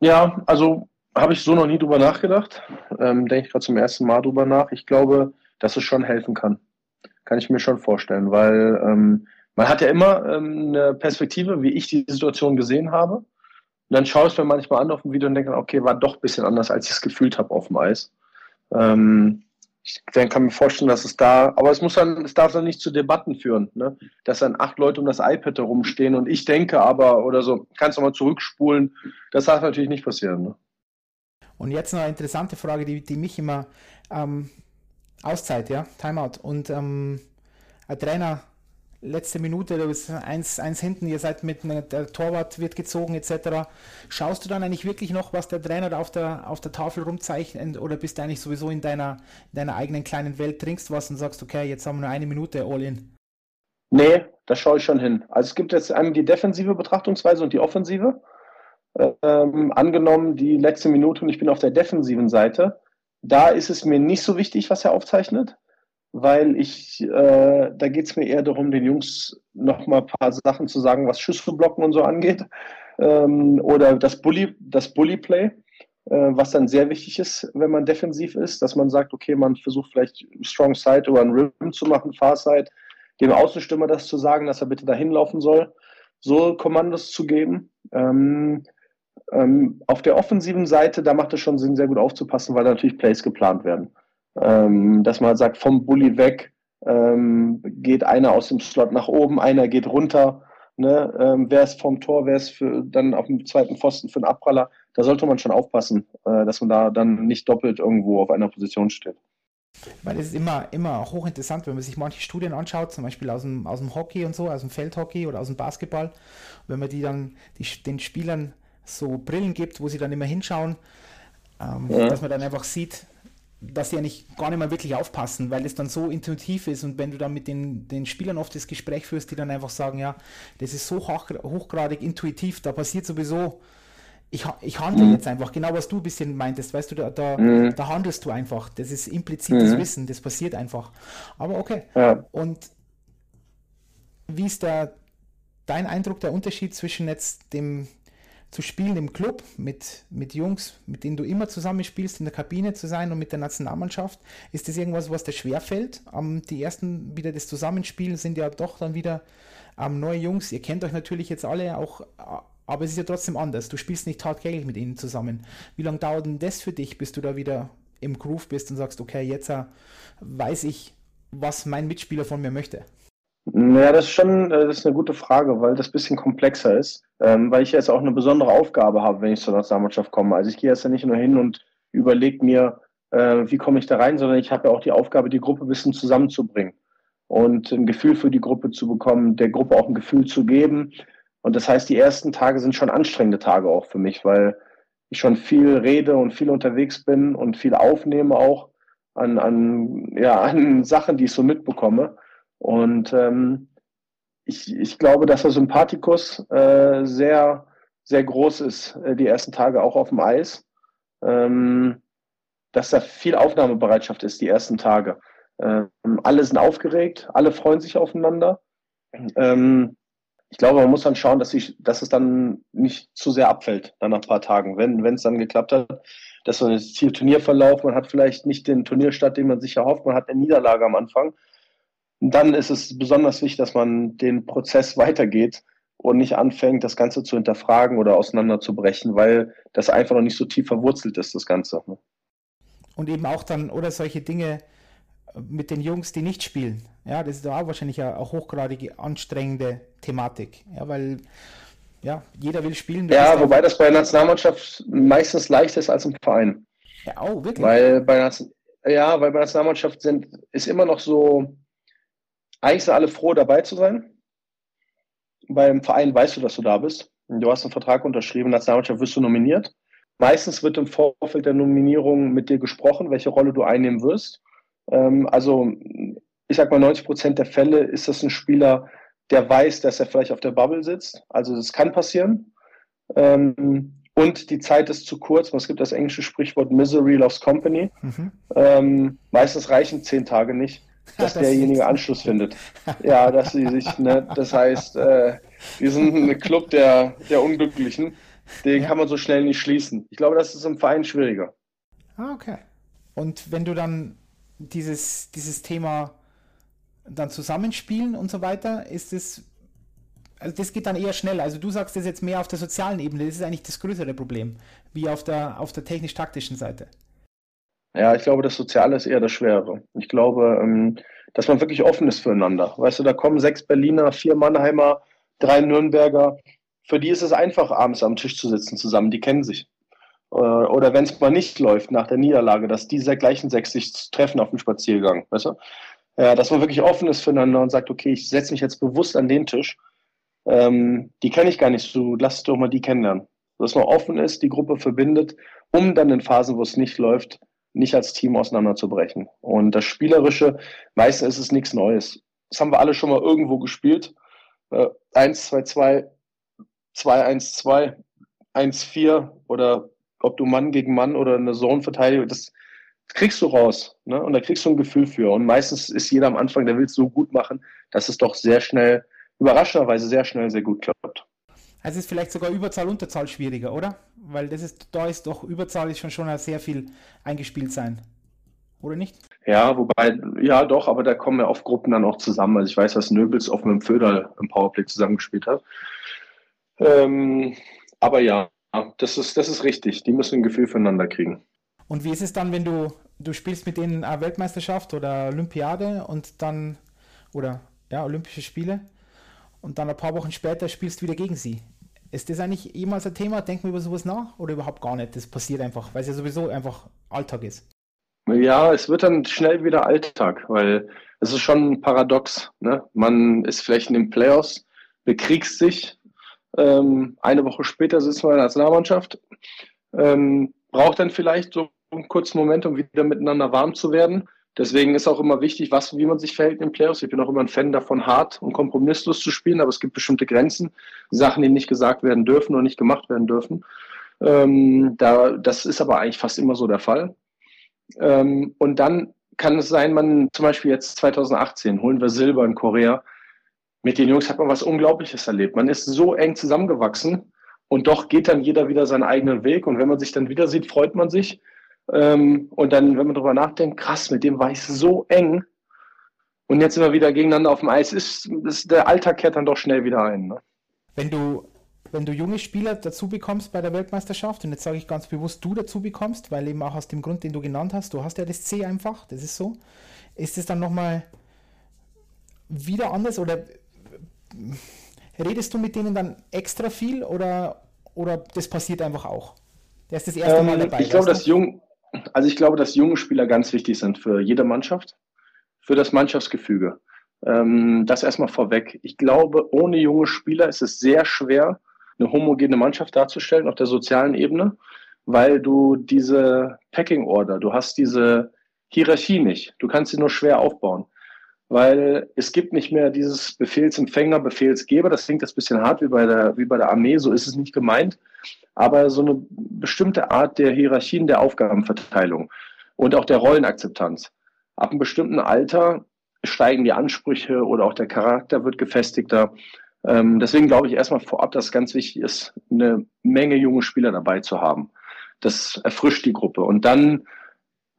Ja, also habe ich so noch nie drüber nachgedacht. Ähm, Denke ich gerade zum ersten Mal drüber nach. Ich glaube, dass es schon helfen kann. Kann ich mir schon vorstellen, weil ähm, man hat ja immer ähm, eine Perspektive, wie ich die Situation gesehen habe. Und dann schaue ich es mir manchmal an auf dem Video und denke, okay, war doch ein bisschen anders, als ich es gefühlt habe auf dem Eis. Ähm, ich dann kann mir vorstellen, dass es da, aber es muss dann, es darf dann nicht zu Debatten führen, ne? dass dann acht Leute um das iPad herumstehen und ich denke aber oder so, kannst du mal zurückspulen. Das darf natürlich nicht passieren. Ne? Und jetzt noch eine interessante Frage, die, die mich immer ähm, Auszeit, ja, Timeout. Und ähm, ein Trainer letzte Minute, du bist eins, eins hinten, ihr seid mit, der Torwart wird gezogen etc. Schaust du dann eigentlich wirklich noch, was der Trainer da auf der, auf der Tafel rumzeichnet oder bist du eigentlich sowieso in deiner, in deiner eigenen kleinen Welt, trinkst was und sagst, okay, jetzt haben wir nur eine Minute, all in? Nee, da schaue ich schon hin. Also es gibt jetzt einmal die defensive Betrachtungsweise und die offensive. Ähm, angenommen, die letzte Minute und ich bin auf der defensiven Seite, da ist es mir nicht so wichtig, was er aufzeichnet weil ich, äh, da geht es mir eher darum, den Jungs noch mal ein paar Sachen zu sagen, was Schüsse blocken und so angeht. Ähm, oder das Bully, das Bully-Play, äh, was dann sehr wichtig ist, wenn man defensiv ist, dass man sagt, okay, man versucht vielleicht Strong Side oder ein Rim zu machen, Far Side, dem Außenstürmer das zu sagen, dass er bitte dahin laufen soll, so Kommandos zu geben. Ähm, ähm, auf der offensiven Seite, da macht es schon Sinn, sehr gut aufzupassen, weil natürlich Plays geplant werden ähm, dass man sagt, vom Bully weg ähm, geht einer aus dem Slot nach oben, einer geht runter. Ne? Ähm, wer ist vom Tor, wer ist für, dann auf dem zweiten Pfosten für einen Abpraller? Da sollte man schon aufpassen, äh, dass man da dann nicht doppelt irgendwo auf einer Position steht. Weil es ist immer, immer hochinteressant, wenn man sich manche Studien anschaut, zum Beispiel aus dem, aus dem Hockey und so, aus dem Feldhockey oder aus dem Basketball, wenn man die dann die, den Spielern so Brillen gibt, wo sie dann immer hinschauen, ähm, ja. dass man dann einfach sieht, dass sie eigentlich gar nicht mehr wirklich aufpassen, weil es dann so intuitiv ist und wenn du dann mit den, den Spielern oft das Gespräch führst, die dann einfach sagen, ja, das ist so hoch, hochgradig intuitiv, da passiert sowieso, ich, ich handle mhm. jetzt einfach, genau was du ein bisschen meintest, weißt du, da, da, mhm. da handelst du einfach, das ist implizites mhm. Wissen, das passiert einfach. Aber okay. Ja. Und wie ist der, dein Eindruck, der Unterschied zwischen jetzt dem zu spielen im Club mit, mit Jungs, mit denen du immer zusammen spielst, in der Kabine zu sein und mit der Nationalmannschaft? Ist das irgendwas, was dir schwerfällt? Um, die ersten wieder das Zusammenspielen sind ja doch dann wieder um, neue Jungs. Ihr kennt euch natürlich jetzt alle auch, aber es ist ja trotzdem anders. Du spielst nicht tagtäglich mit ihnen zusammen. Wie lange dauert denn das für dich, bis du da wieder im Groove bist und sagst, okay, jetzt uh, weiß ich, was mein Mitspieler von mir möchte? Ja, das ist schon äh, das ist eine gute Frage, weil das bisschen komplexer ist, ähm, weil ich jetzt auch eine besondere Aufgabe habe, wenn ich zur Nationalmannschaft komme. Also ich gehe jetzt ja nicht nur hin und überlege mir, äh, wie komme ich da rein, sondern ich habe ja auch die Aufgabe, die Gruppe ein bisschen zusammenzubringen und ein Gefühl für die Gruppe zu bekommen, der Gruppe auch ein Gefühl zu geben. Und das heißt, die ersten Tage sind schon anstrengende Tage auch für mich, weil ich schon viel rede und viel unterwegs bin und viel aufnehme auch an, an, ja, an Sachen, die ich so mitbekomme. Und ähm, ich, ich glaube, dass der Sympathikus äh, sehr, sehr groß ist, äh, die ersten Tage auch auf dem Eis. Ähm, dass da viel Aufnahmebereitschaft ist, die ersten Tage. Ähm, alle sind aufgeregt, alle freuen sich aufeinander. Ähm, ich glaube, man muss dann schauen, dass, ich, dass es dann nicht zu sehr abfällt, dann nach ein paar Tagen. Wenn es dann geklappt hat, das Ziel Turnierverlauf, man hat vielleicht nicht den Turnierstart, den man sich erhofft, man hat eine Niederlage am Anfang dann ist es besonders wichtig, dass man den Prozess weitergeht und nicht anfängt, das Ganze zu hinterfragen oder auseinanderzubrechen, weil das einfach noch nicht so tief verwurzelt ist, das Ganze. Ne? Und eben auch dann, oder solche Dinge mit den Jungs, die nicht spielen. Ja, das ist auch wahrscheinlich eine, eine hochgradige anstrengende Thematik. Ja, weil ja, jeder will spielen. Ja, wobei das bei der Nationalmannschaft meistens leichter ist als im Verein. Ja, oh, wirklich? Weil bei ja, weil bei der Nationalmannschaft sind, ist immer noch so, eigentlich sind alle froh, dabei zu sein. Beim Verein weißt du, dass du da bist. Du hast einen Vertrag unterschrieben, Nationalmannschaft wirst du nominiert. Meistens wird im Vorfeld der Nominierung mit dir gesprochen, welche Rolle du einnehmen wirst. Ähm, also, ich sag mal, 90 Prozent der Fälle ist das ein Spieler, der weiß, dass er vielleicht auf der Bubble sitzt. Also, das kann passieren. Ähm, und die Zeit ist zu kurz. Es gibt das englische Sprichwort Misery loves Company. Mhm. Ähm, meistens reichen zehn Tage nicht dass das derjenige Anschluss findet. Ja, dass sie sich, ne, das heißt, äh, wir sind ein Club der, der Unglücklichen, den ja. kann man so schnell nicht schließen. Ich glaube, das ist im Verein schwieriger. Ah, okay. Und wenn du dann dieses, dieses Thema dann zusammenspielen und so weiter, ist es, also das geht dann eher schnell. Also du sagst das jetzt mehr auf der sozialen Ebene, das ist eigentlich das größere Problem, wie auf der, auf der technisch-taktischen Seite. Ja, ich glaube, das Soziale ist eher das Schwere. Ich glaube, ähm, dass man wirklich offen ist füreinander. Weißt du, da kommen sechs Berliner, vier Mannheimer, drei Nürnberger. Für die ist es einfach, abends am Tisch zu sitzen zusammen. Die kennen sich. Äh, oder wenn es mal nicht läuft nach der Niederlage, dass diese gleichen sechs sich treffen auf dem Spaziergang. Weißt du? Ja, dass man wirklich offen ist füreinander und sagt, okay, ich setze mich jetzt bewusst an den Tisch. Ähm, die kenne ich gar nicht so, lass doch mal die kennenlernen. Dass man offen ist, die Gruppe verbindet, um dann in Phasen, wo es nicht läuft, nicht als Team auseinanderzubrechen. Und das Spielerische, meistens ist es nichts Neues. Das haben wir alle schon mal irgendwo gespielt. Äh, 1, 2, 2, 2, 1, 2, 1, 4 oder ob du Mann gegen Mann oder eine Zone-Verteidigung, das kriegst du raus. Ne? Und da kriegst du ein Gefühl für. Und meistens ist jeder am Anfang, der will es so gut machen, dass es doch sehr schnell, überraschenderweise sehr schnell, sehr gut klappt. Also ist vielleicht sogar Überzahl, Unterzahl schwieriger, oder? Weil das ist, da ist doch Überzahl ist schon schon sehr viel eingespielt sein. Oder nicht? Ja, wobei, ja doch, aber da kommen ja oft Gruppen dann auch zusammen. Also ich weiß, dass Nöbels oft mit dem Föder im Powerplay zusammengespielt hat. Ähm, aber ja, das ist, das ist richtig. Die müssen ein Gefühl füreinander kriegen. Und wie ist es dann, wenn du, du spielst mit denen eine Weltmeisterschaft oder Olympiade und dann, oder ja, Olympische Spiele und dann ein paar Wochen später spielst du wieder gegen sie? Ist das eigentlich jemals ein Thema? Denken wir über sowas nach oder überhaupt gar nicht? Das passiert einfach, weil es ja sowieso einfach Alltag ist. Ja, es wird dann schnell wieder Alltag, weil es ist schon paradox. Ne? Man ist vielleicht in den Playoffs, bekriegst sich, ähm, eine Woche später sitzt man in der Nationalmannschaft, ähm, braucht dann vielleicht so einen kurzen Moment, um wieder miteinander warm zu werden. Deswegen ist auch immer wichtig, was, wie man sich verhält in den Playoffs. Ich bin auch immer ein Fan davon, hart und kompromisslos zu spielen, aber es gibt bestimmte Grenzen, Sachen, die nicht gesagt werden dürfen und nicht gemacht werden dürfen. Ähm, da, das ist aber eigentlich fast immer so der Fall. Ähm, und dann kann es sein, man zum Beispiel jetzt 2018 holen wir Silber in Korea. mit den Jungs hat man was Unglaubliches erlebt. Man ist so eng zusammengewachsen und doch geht dann jeder wieder seinen eigenen Weg. Und wenn man sich dann wieder sieht, freut man sich. Ähm, und dann, wenn man darüber nachdenkt, krass, mit dem war ich so eng. Und jetzt wir wieder gegeneinander auf dem Eis. Ist, ist der Alltag kehrt dann doch schnell wieder ein. Ne? Wenn du wenn du junge Spieler dazu bekommst bei der Weltmeisterschaft, und jetzt sage ich ganz bewusst, du dazu bekommst, weil eben auch aus dem Grund, den du genannt hast, du hast ja das C einfach, das ist so, ist es dann nochmal wieder anders oder redest du mit denen dann extra viel oder, oder das passiert einfach auch? Der ist das erste Mal ähm, dabei. Ich glaube, dass jung, also ich glaube, dass junge Spieler ganz wichtig sind für jede Mannschaft, für das Mannschaftsgefüge. Ähm, das erstmal vorweg. Ich glaube, ohne junge Spieler ist es sehr schwer, eine homogene Mannschaft darzustellen auf der sozialen Ebene, weil du diese Packing Order, du hast diese Hierarchie nicht. Du kannst sie nur schwer aufbauen weil es gibt nicht mehr dieses Befehlsempfänger, Befehlsgeber. Das klingt jetzt ein bisschen hart wie bei der, wie bei der Armee, so ist es nicht gemeint. Aber so eine bestimmte Art der Hierarchien der Aufgabenverteilung und auch der Rollenakzeptanz. Ab einem bestimmten Alter steigen die Ansprüche oder auch der Charakter wird gefestigter. Ähm, deswegen glaube ich erstmal vorab, dass es ganz wichtig ist, eine Menge junge Spieler dabei zu haben. Das erfrischt die Gruppe. Und dann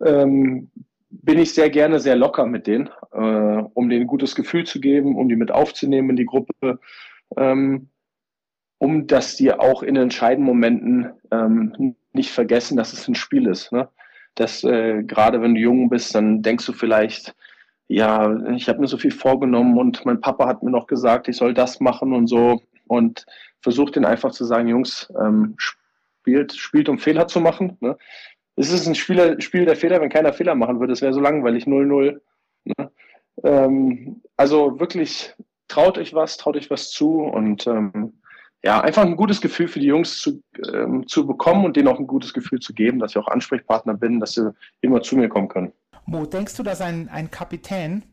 ähm, bin ich sehr gerne sehr locker mit denen, äh, um denen ein gutes Gefühl zu geben, um die mit aufzunehmen in die Gruppe, ähm, um dass die auch in entscheidenden Momenten ähm, nicht vergessen, dass es ein Spiel ist. Ne? Dass äh, gerade wenn du jung bist, dann denkst du vielleicht, ja, ich habe mir so viel vorgenommen und mein Papa hat mir noch gesagt, ich soll das machen und so und versucht den einfach zu sagen, Jungs, ähm, spielt, spielt um Fehler zu machen. Ne? es ist ein Spieler, Spiel der Fehler, wenn keiner Fehler machen würde. Es wäre so langweilig, 0-0. Ne? Ähm, also wirklich, traut euch was, traut euch was zu und ähm, ja, einfach ein gutes Gefühl für die Jungs zu, ähm, zu bekommen und denen auch ein gutes Gefühl zu geben, dass ich auch Ansprechpartner bin, dass sie immer zu mir kommen können. Mo, denkst du, dass ein, ein Kapitän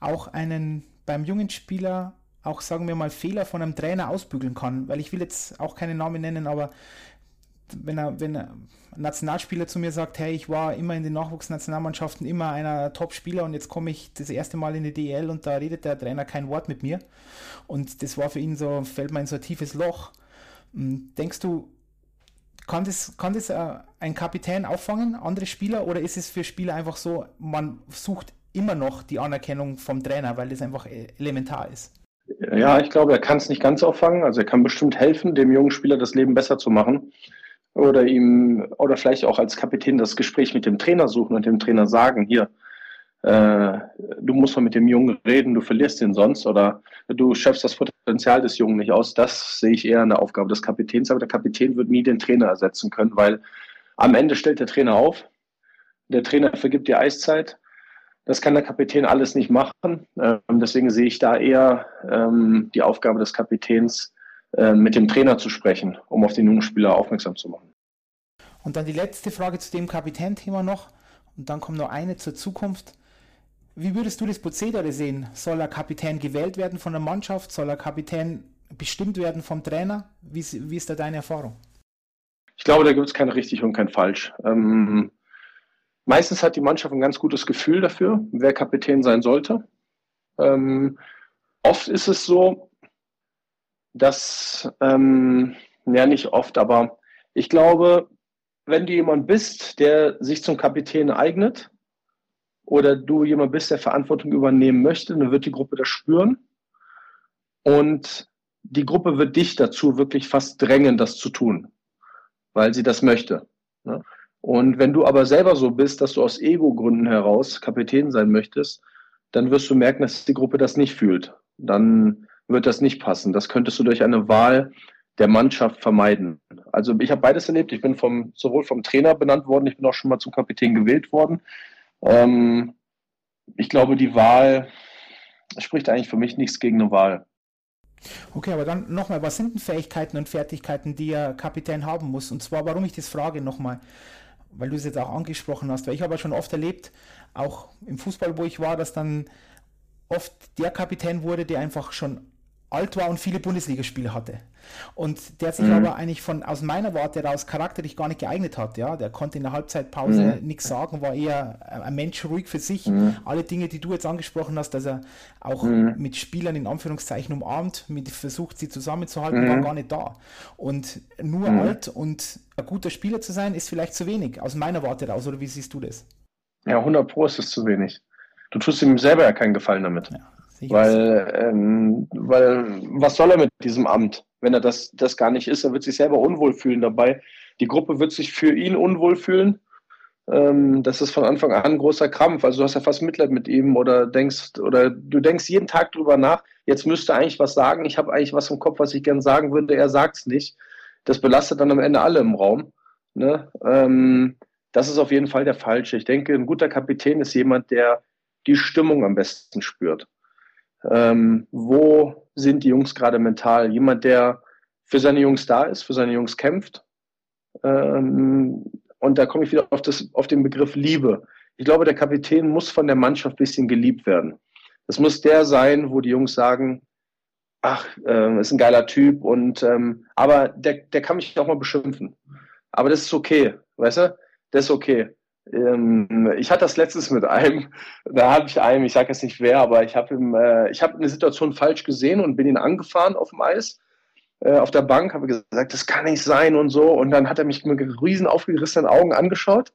auch einen beim jungen Spieler auch, sagen wir mal, Fehler von einem Trainer ausbügeln kann? Weil ich will jetzt auch keinen Namen nennen, aber wenn er, wenn ein Nationalspieler zu mir sagt, hey, ich war immer in den Nachwuchsnationalmannschaften immer einer Top-Spieler und jetzt komme ich das erste Mal in die DL und da redet der Trainer kein Wort mit mir. Und das war für ihn so, fällt mir in so ein tiefes Loch. Hm, denkst du, kann das, kann das äh, ein Kapitän auffangen, andere Spieler, oder ist es für Spieler einfach so, man sucht immer noch die Anerkennung vom Trainer, weil das einfach e-, elementar ist? Ja, ich glaube, er kann es nicht ganz auffangen. Also er kann bestimmt helfen, dem jungen Spieler das Leben besser zu machen oder ihm oder vielleicht auch als Kapitän das Gespräch mit dem Trainer suchen und dem Trainer sagen, hier, äh, du musst mal mit dem Jungen reden, du verlierst ihn sonst oder du schöpfst das Potenzial des Jungen nicht aus. Das sehe ich eher in der Aufgabe des Kapitäns, aber der Kapitän wird nie den Trainer ersetzen können, weil am Ende stellt der Trainer auf, der Trainer vergibt die Eiszeit. Das kann der Kapitän alles nicht machen. Ähm, deswegen sehe ich da eher ähm, die Aufgabe des Kapitäns, mit dem Trainer zu sprechen, um auf den jungen Spieler aufmerksam zu machen. Und dann die letzte Frage zu dem Kapitänthema noch. Und dann kommt noch eine zur Zukunft. Wie würdest du das Prozedere sehen? Soll er Kapitän gewählt werden von der Mannschaft? Soll er Kapitän bestimmt werden vom Trainer? Wie, wie ist da deine Erfahrung? Ich glaube, da gibt es kein richtig und kein falsch. Ähm, meistens hat die Mannschaft ein ganz gutes Gefühl dafür, wer Kapitän sein sollte. Ähm, oft ist es so, dass, ähm, ja nicht oft, aber ich glaube, wenn du jemand bist, der sich zum Kapitän eignet oder du jemand bist, der Verantwortung übernehmen möchte, dann wird die Gruppe das spüren und die Gruppe wird dich dazu wirklich fast drängen, das zu tun, weil sie das möchte. Ne? Und wenn du aber selber so bist, dass du aus Ego-Gründen heraus Kapitän sein möchtest, dann wirst du merken, dass die Gruppe das nicht fühlt. Dann wird das nicht passen. Das könntest du durch eine Wahl der Mannschaft vermeiden. Also ich habe beides erlebt. Ich bin vom, sowohl vom Trainer benannt worden, ich bin auch schon mal zum Kapitän gewählt worden. Ähm, ich glaube, die Wahl spricht eigentlich für mich nichts gegen eine Wahl. Okay, aber dann nochmal, was sind denn Fähigkeiten und Fertigkeiten, die ein Kapitän haben muss? Und zwar, warum ich das frage nochmal, weil du es jetzt auch angesprochen hast, weil ich habe ja schon oft erlebt, auch im Fußball, wo ich war, dass dann oft der Kapitän wurde, der einfach schon alt war und viele Bundesligaspiele hatte. Und der sich mhm. aber eigentlich von aus meiner Warte heraus charakterlich gar nicht geeignet hat. Ja, der konnte in der Halbzeitpause mhm. nichts sagen, war eher ein Mensch ruhig für sich. Mhm. Alle Dinge, die du jetzt angesprochen hast, dass er auch mhm. mit Spielern in Anführungszeichen umarmt, mit versucht, sie zusammenzuhalten, war mhm. gar nicht da. Und nur mhm. alt und ein guter Spieler zu sein, ist vielleicht zu wenig, aus meiner Warte heraus. Oder wie siehst du das? Ja, 100 Pro ist es zu wenig. Du tust ihm selber ja keinen Gefallen damit. Ja. Weil, ähm, weil, was soll er mit diesem Amt, wenn er das, das gar nicht ist? Er wird sich selber unwohl fühlen dabei. Die Gruppe wird sich für ihn unwohl fühlen. Ähm, das ist von Anfang an ein großer Krampf. Also du hast ja fast Mitleid mit ihm oder denkst, oder du denkst jeden Tag drüber nach, jetzt müsste eigentlich was sagen. Ich habe eigentlich was im Kopf, was ich gern sagen würde, er sagt es nicht. Das belastet dann am Ende alle im Raum. Ne? Ähm, das ist auf jeden Fall der falsche. Ich denke, ein guter Kapitän ist jemand, der die Stimmung am besten spürt ähm, wo sind die Jungs gerade mental? Jemand, der für seine Jungs da ist, für seine Jungs kämpft. Ähm, und da komme ich wieder auf, das, auf den Begriff Liebe. Ich glaube, der Kapitän muss von der Mannschaft ein bisschen geliebt werden. Das muss der sein, wo die Jungs sagen, ach, äh, ist ein geiler Typ und ähm, aber der, der kann mich auch mal beschimpfen. Aber das ist okay, weißt du? Das ist okay. Ähm, ich hatte das letztes mit einem, da habe ich einem, ich sage jetzt nicht wer, aber ich habe äh, habe eine Situation falsch gesehen und bin ihn angefahren auf dem Eis, äh, auf der Bank, habe gesagt, das kann nicht sein und so. Und dann hat er mich mit riesen aufgerissenen Augen angeschaut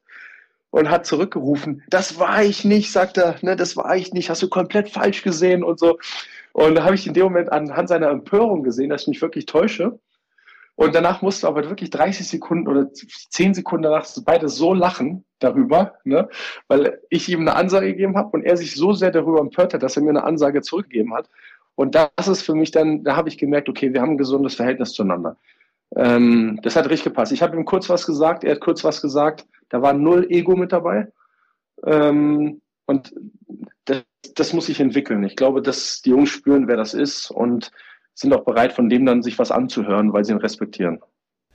und hat zurückgerufen, das war ich nicht, sagt er, ne, das war ich nicht, hast du komplett falsch gesehen und so. Und da habe ich in dem Moment anhand seiner Empörung gesehen, dass ich mich wirklich täusche. Und danach mussten wir aber wirklich 30 Sekunden oder 10 Sekunden danach beide so lachen darüber, ne? weil ich ihm eine Ansage gegeben habe und er sich so sehr darüber empört hat, dass er mir eine Ansage zurückgegeben hat. Und das ist für mich dann, da habe ich gemerkt, okay, wir haben ein gesundes Verhältnis zueinander. Ähm, das hat richtig gepasst. Ich habe ihm kurz was gesagt, er hat kurz was gesagt. Da war null Ego mit dabei. Ähm, und das, das muss sich entwickeln. Ich glaube, dass die Jungs spüren, wer das ist und sind auch bereit, von dem dann sich was anzuhören, weil sie ihn respektieren.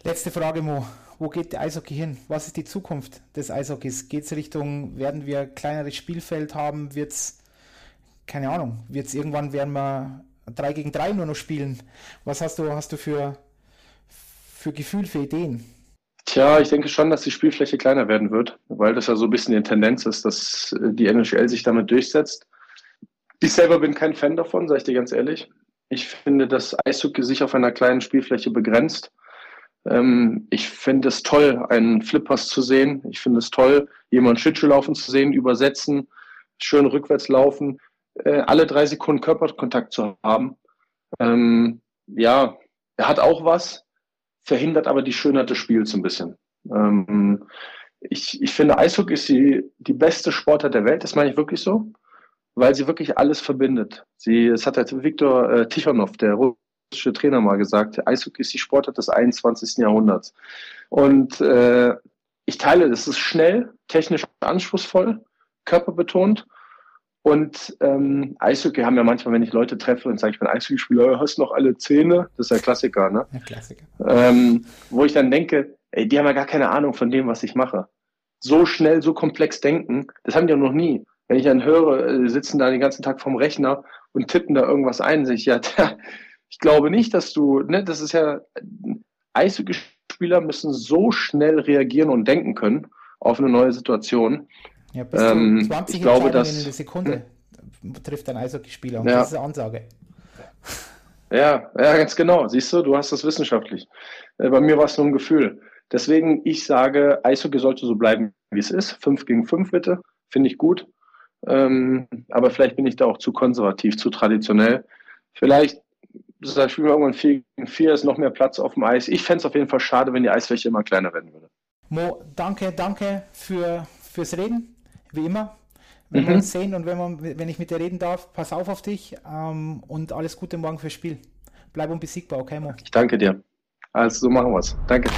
Letzte Frage, Mo. Wo geht der Eishockey hin? Was ist die Zukunft des Eishockeys? Geht es Richtung, werden wir kleineres Spielfeld haben? Wird es, keine Ahnung, wird es irgendwann, werden wir 3 gegen 3 nur noch spielen? Was hast du, hast du für, für Gefühl, für Ideen? Tja, ich denke schon, dass die Spielfläche kleiner werden wird, weil das ja so ein bisschen die Tendenz ist, dass die NHL sich damit durchsetzt. Ich selber bin kein Fan davon, sage ich dir ganz ehrlich. Ich finde, dass Eishockey sich auf einer kleinen Spielfläche begrenzt. Ähm, ich finde es toll, einen Flippers zu sehen. Ich finde es toll, jemanden Schlittschuh laufen zu sehen, übersetzen, schön rückwärts laufen, äh, alle drei Sekunden Körperkontakt zu haben. Ähm, ja, er hat auch was, verhindert aber die Schönheit des Spiels ein bisschen. Ähm, ich, ich finde, Eishockey ist die, die beste Sportart der Welt, das meine ich wirklich so weil sie wirklich alles verbindet. Sie, es hat halt Viktor äh, Tichonov, der russische Trainer, mal gesagt, Eishockey ist die Sportart des 21. Jahrhunderts. Und äh, ich teile, das ist schnell, technisch anspruchsvoll, körperbetont. Und ähm, Eishockey haben ja manchmal, wenn ich Leute treffe und sage, ich bin Eishockeyspieler, hast noch alle Zähne? Das ist ja Klassiker, ne? Ja, Klassiker. Ähm, wo ich dann denke, ey, die haben ja gar keine Ahnung von dem, was ich mache. So schnell, so komplex denken, das haben die ja noch nie. Wenn ich dann höre, die äh, sitzen da den ganzen Tag vorm Rechner und tippen da irgendwas ein, sich ja, ich glaube nicht, dass du, ne, das ist ja, Eishockeyspieler müssen so schnell reagieren und denken können auf eine neue Situation. Ja, bis ähm, zu 20 ich glaube, dass, in der Sekunde trifft ein Eishockeyspieler und ja. das ist eine Ansage. Ja, ja, ganz genau. Siehst du, du hast das wissenschaftlich. Äh, bei mir war es nur ein Gefühl. Deswegen, ich sage, Eishockey sollte so bleiben, wie es ist. Fünf gegen fünf bitte. Finde ich gut. Ähm, aber vielleicht bin ich da auch zu konservativ, zu traditionell. Vielleicht da spielen wir irgendwann 4 gegen 4, ist noch mehr Platz auf dem Eis. Ich fände es auf jeden Fall schade, wenn die Eisfläche immer kleiner werden würde. Mo, danke, danke für, fürs Reden, wie immer. Wenn mhm. wir uns sehen und wenn, man, wenn ich mit dir reden darf, pass auf auf dich ähm, und alles Gute morgen fürs Spiel. Bleib unbesiegbar, okay, Mo? Ich danke dir. Also so machen wir es. Danke.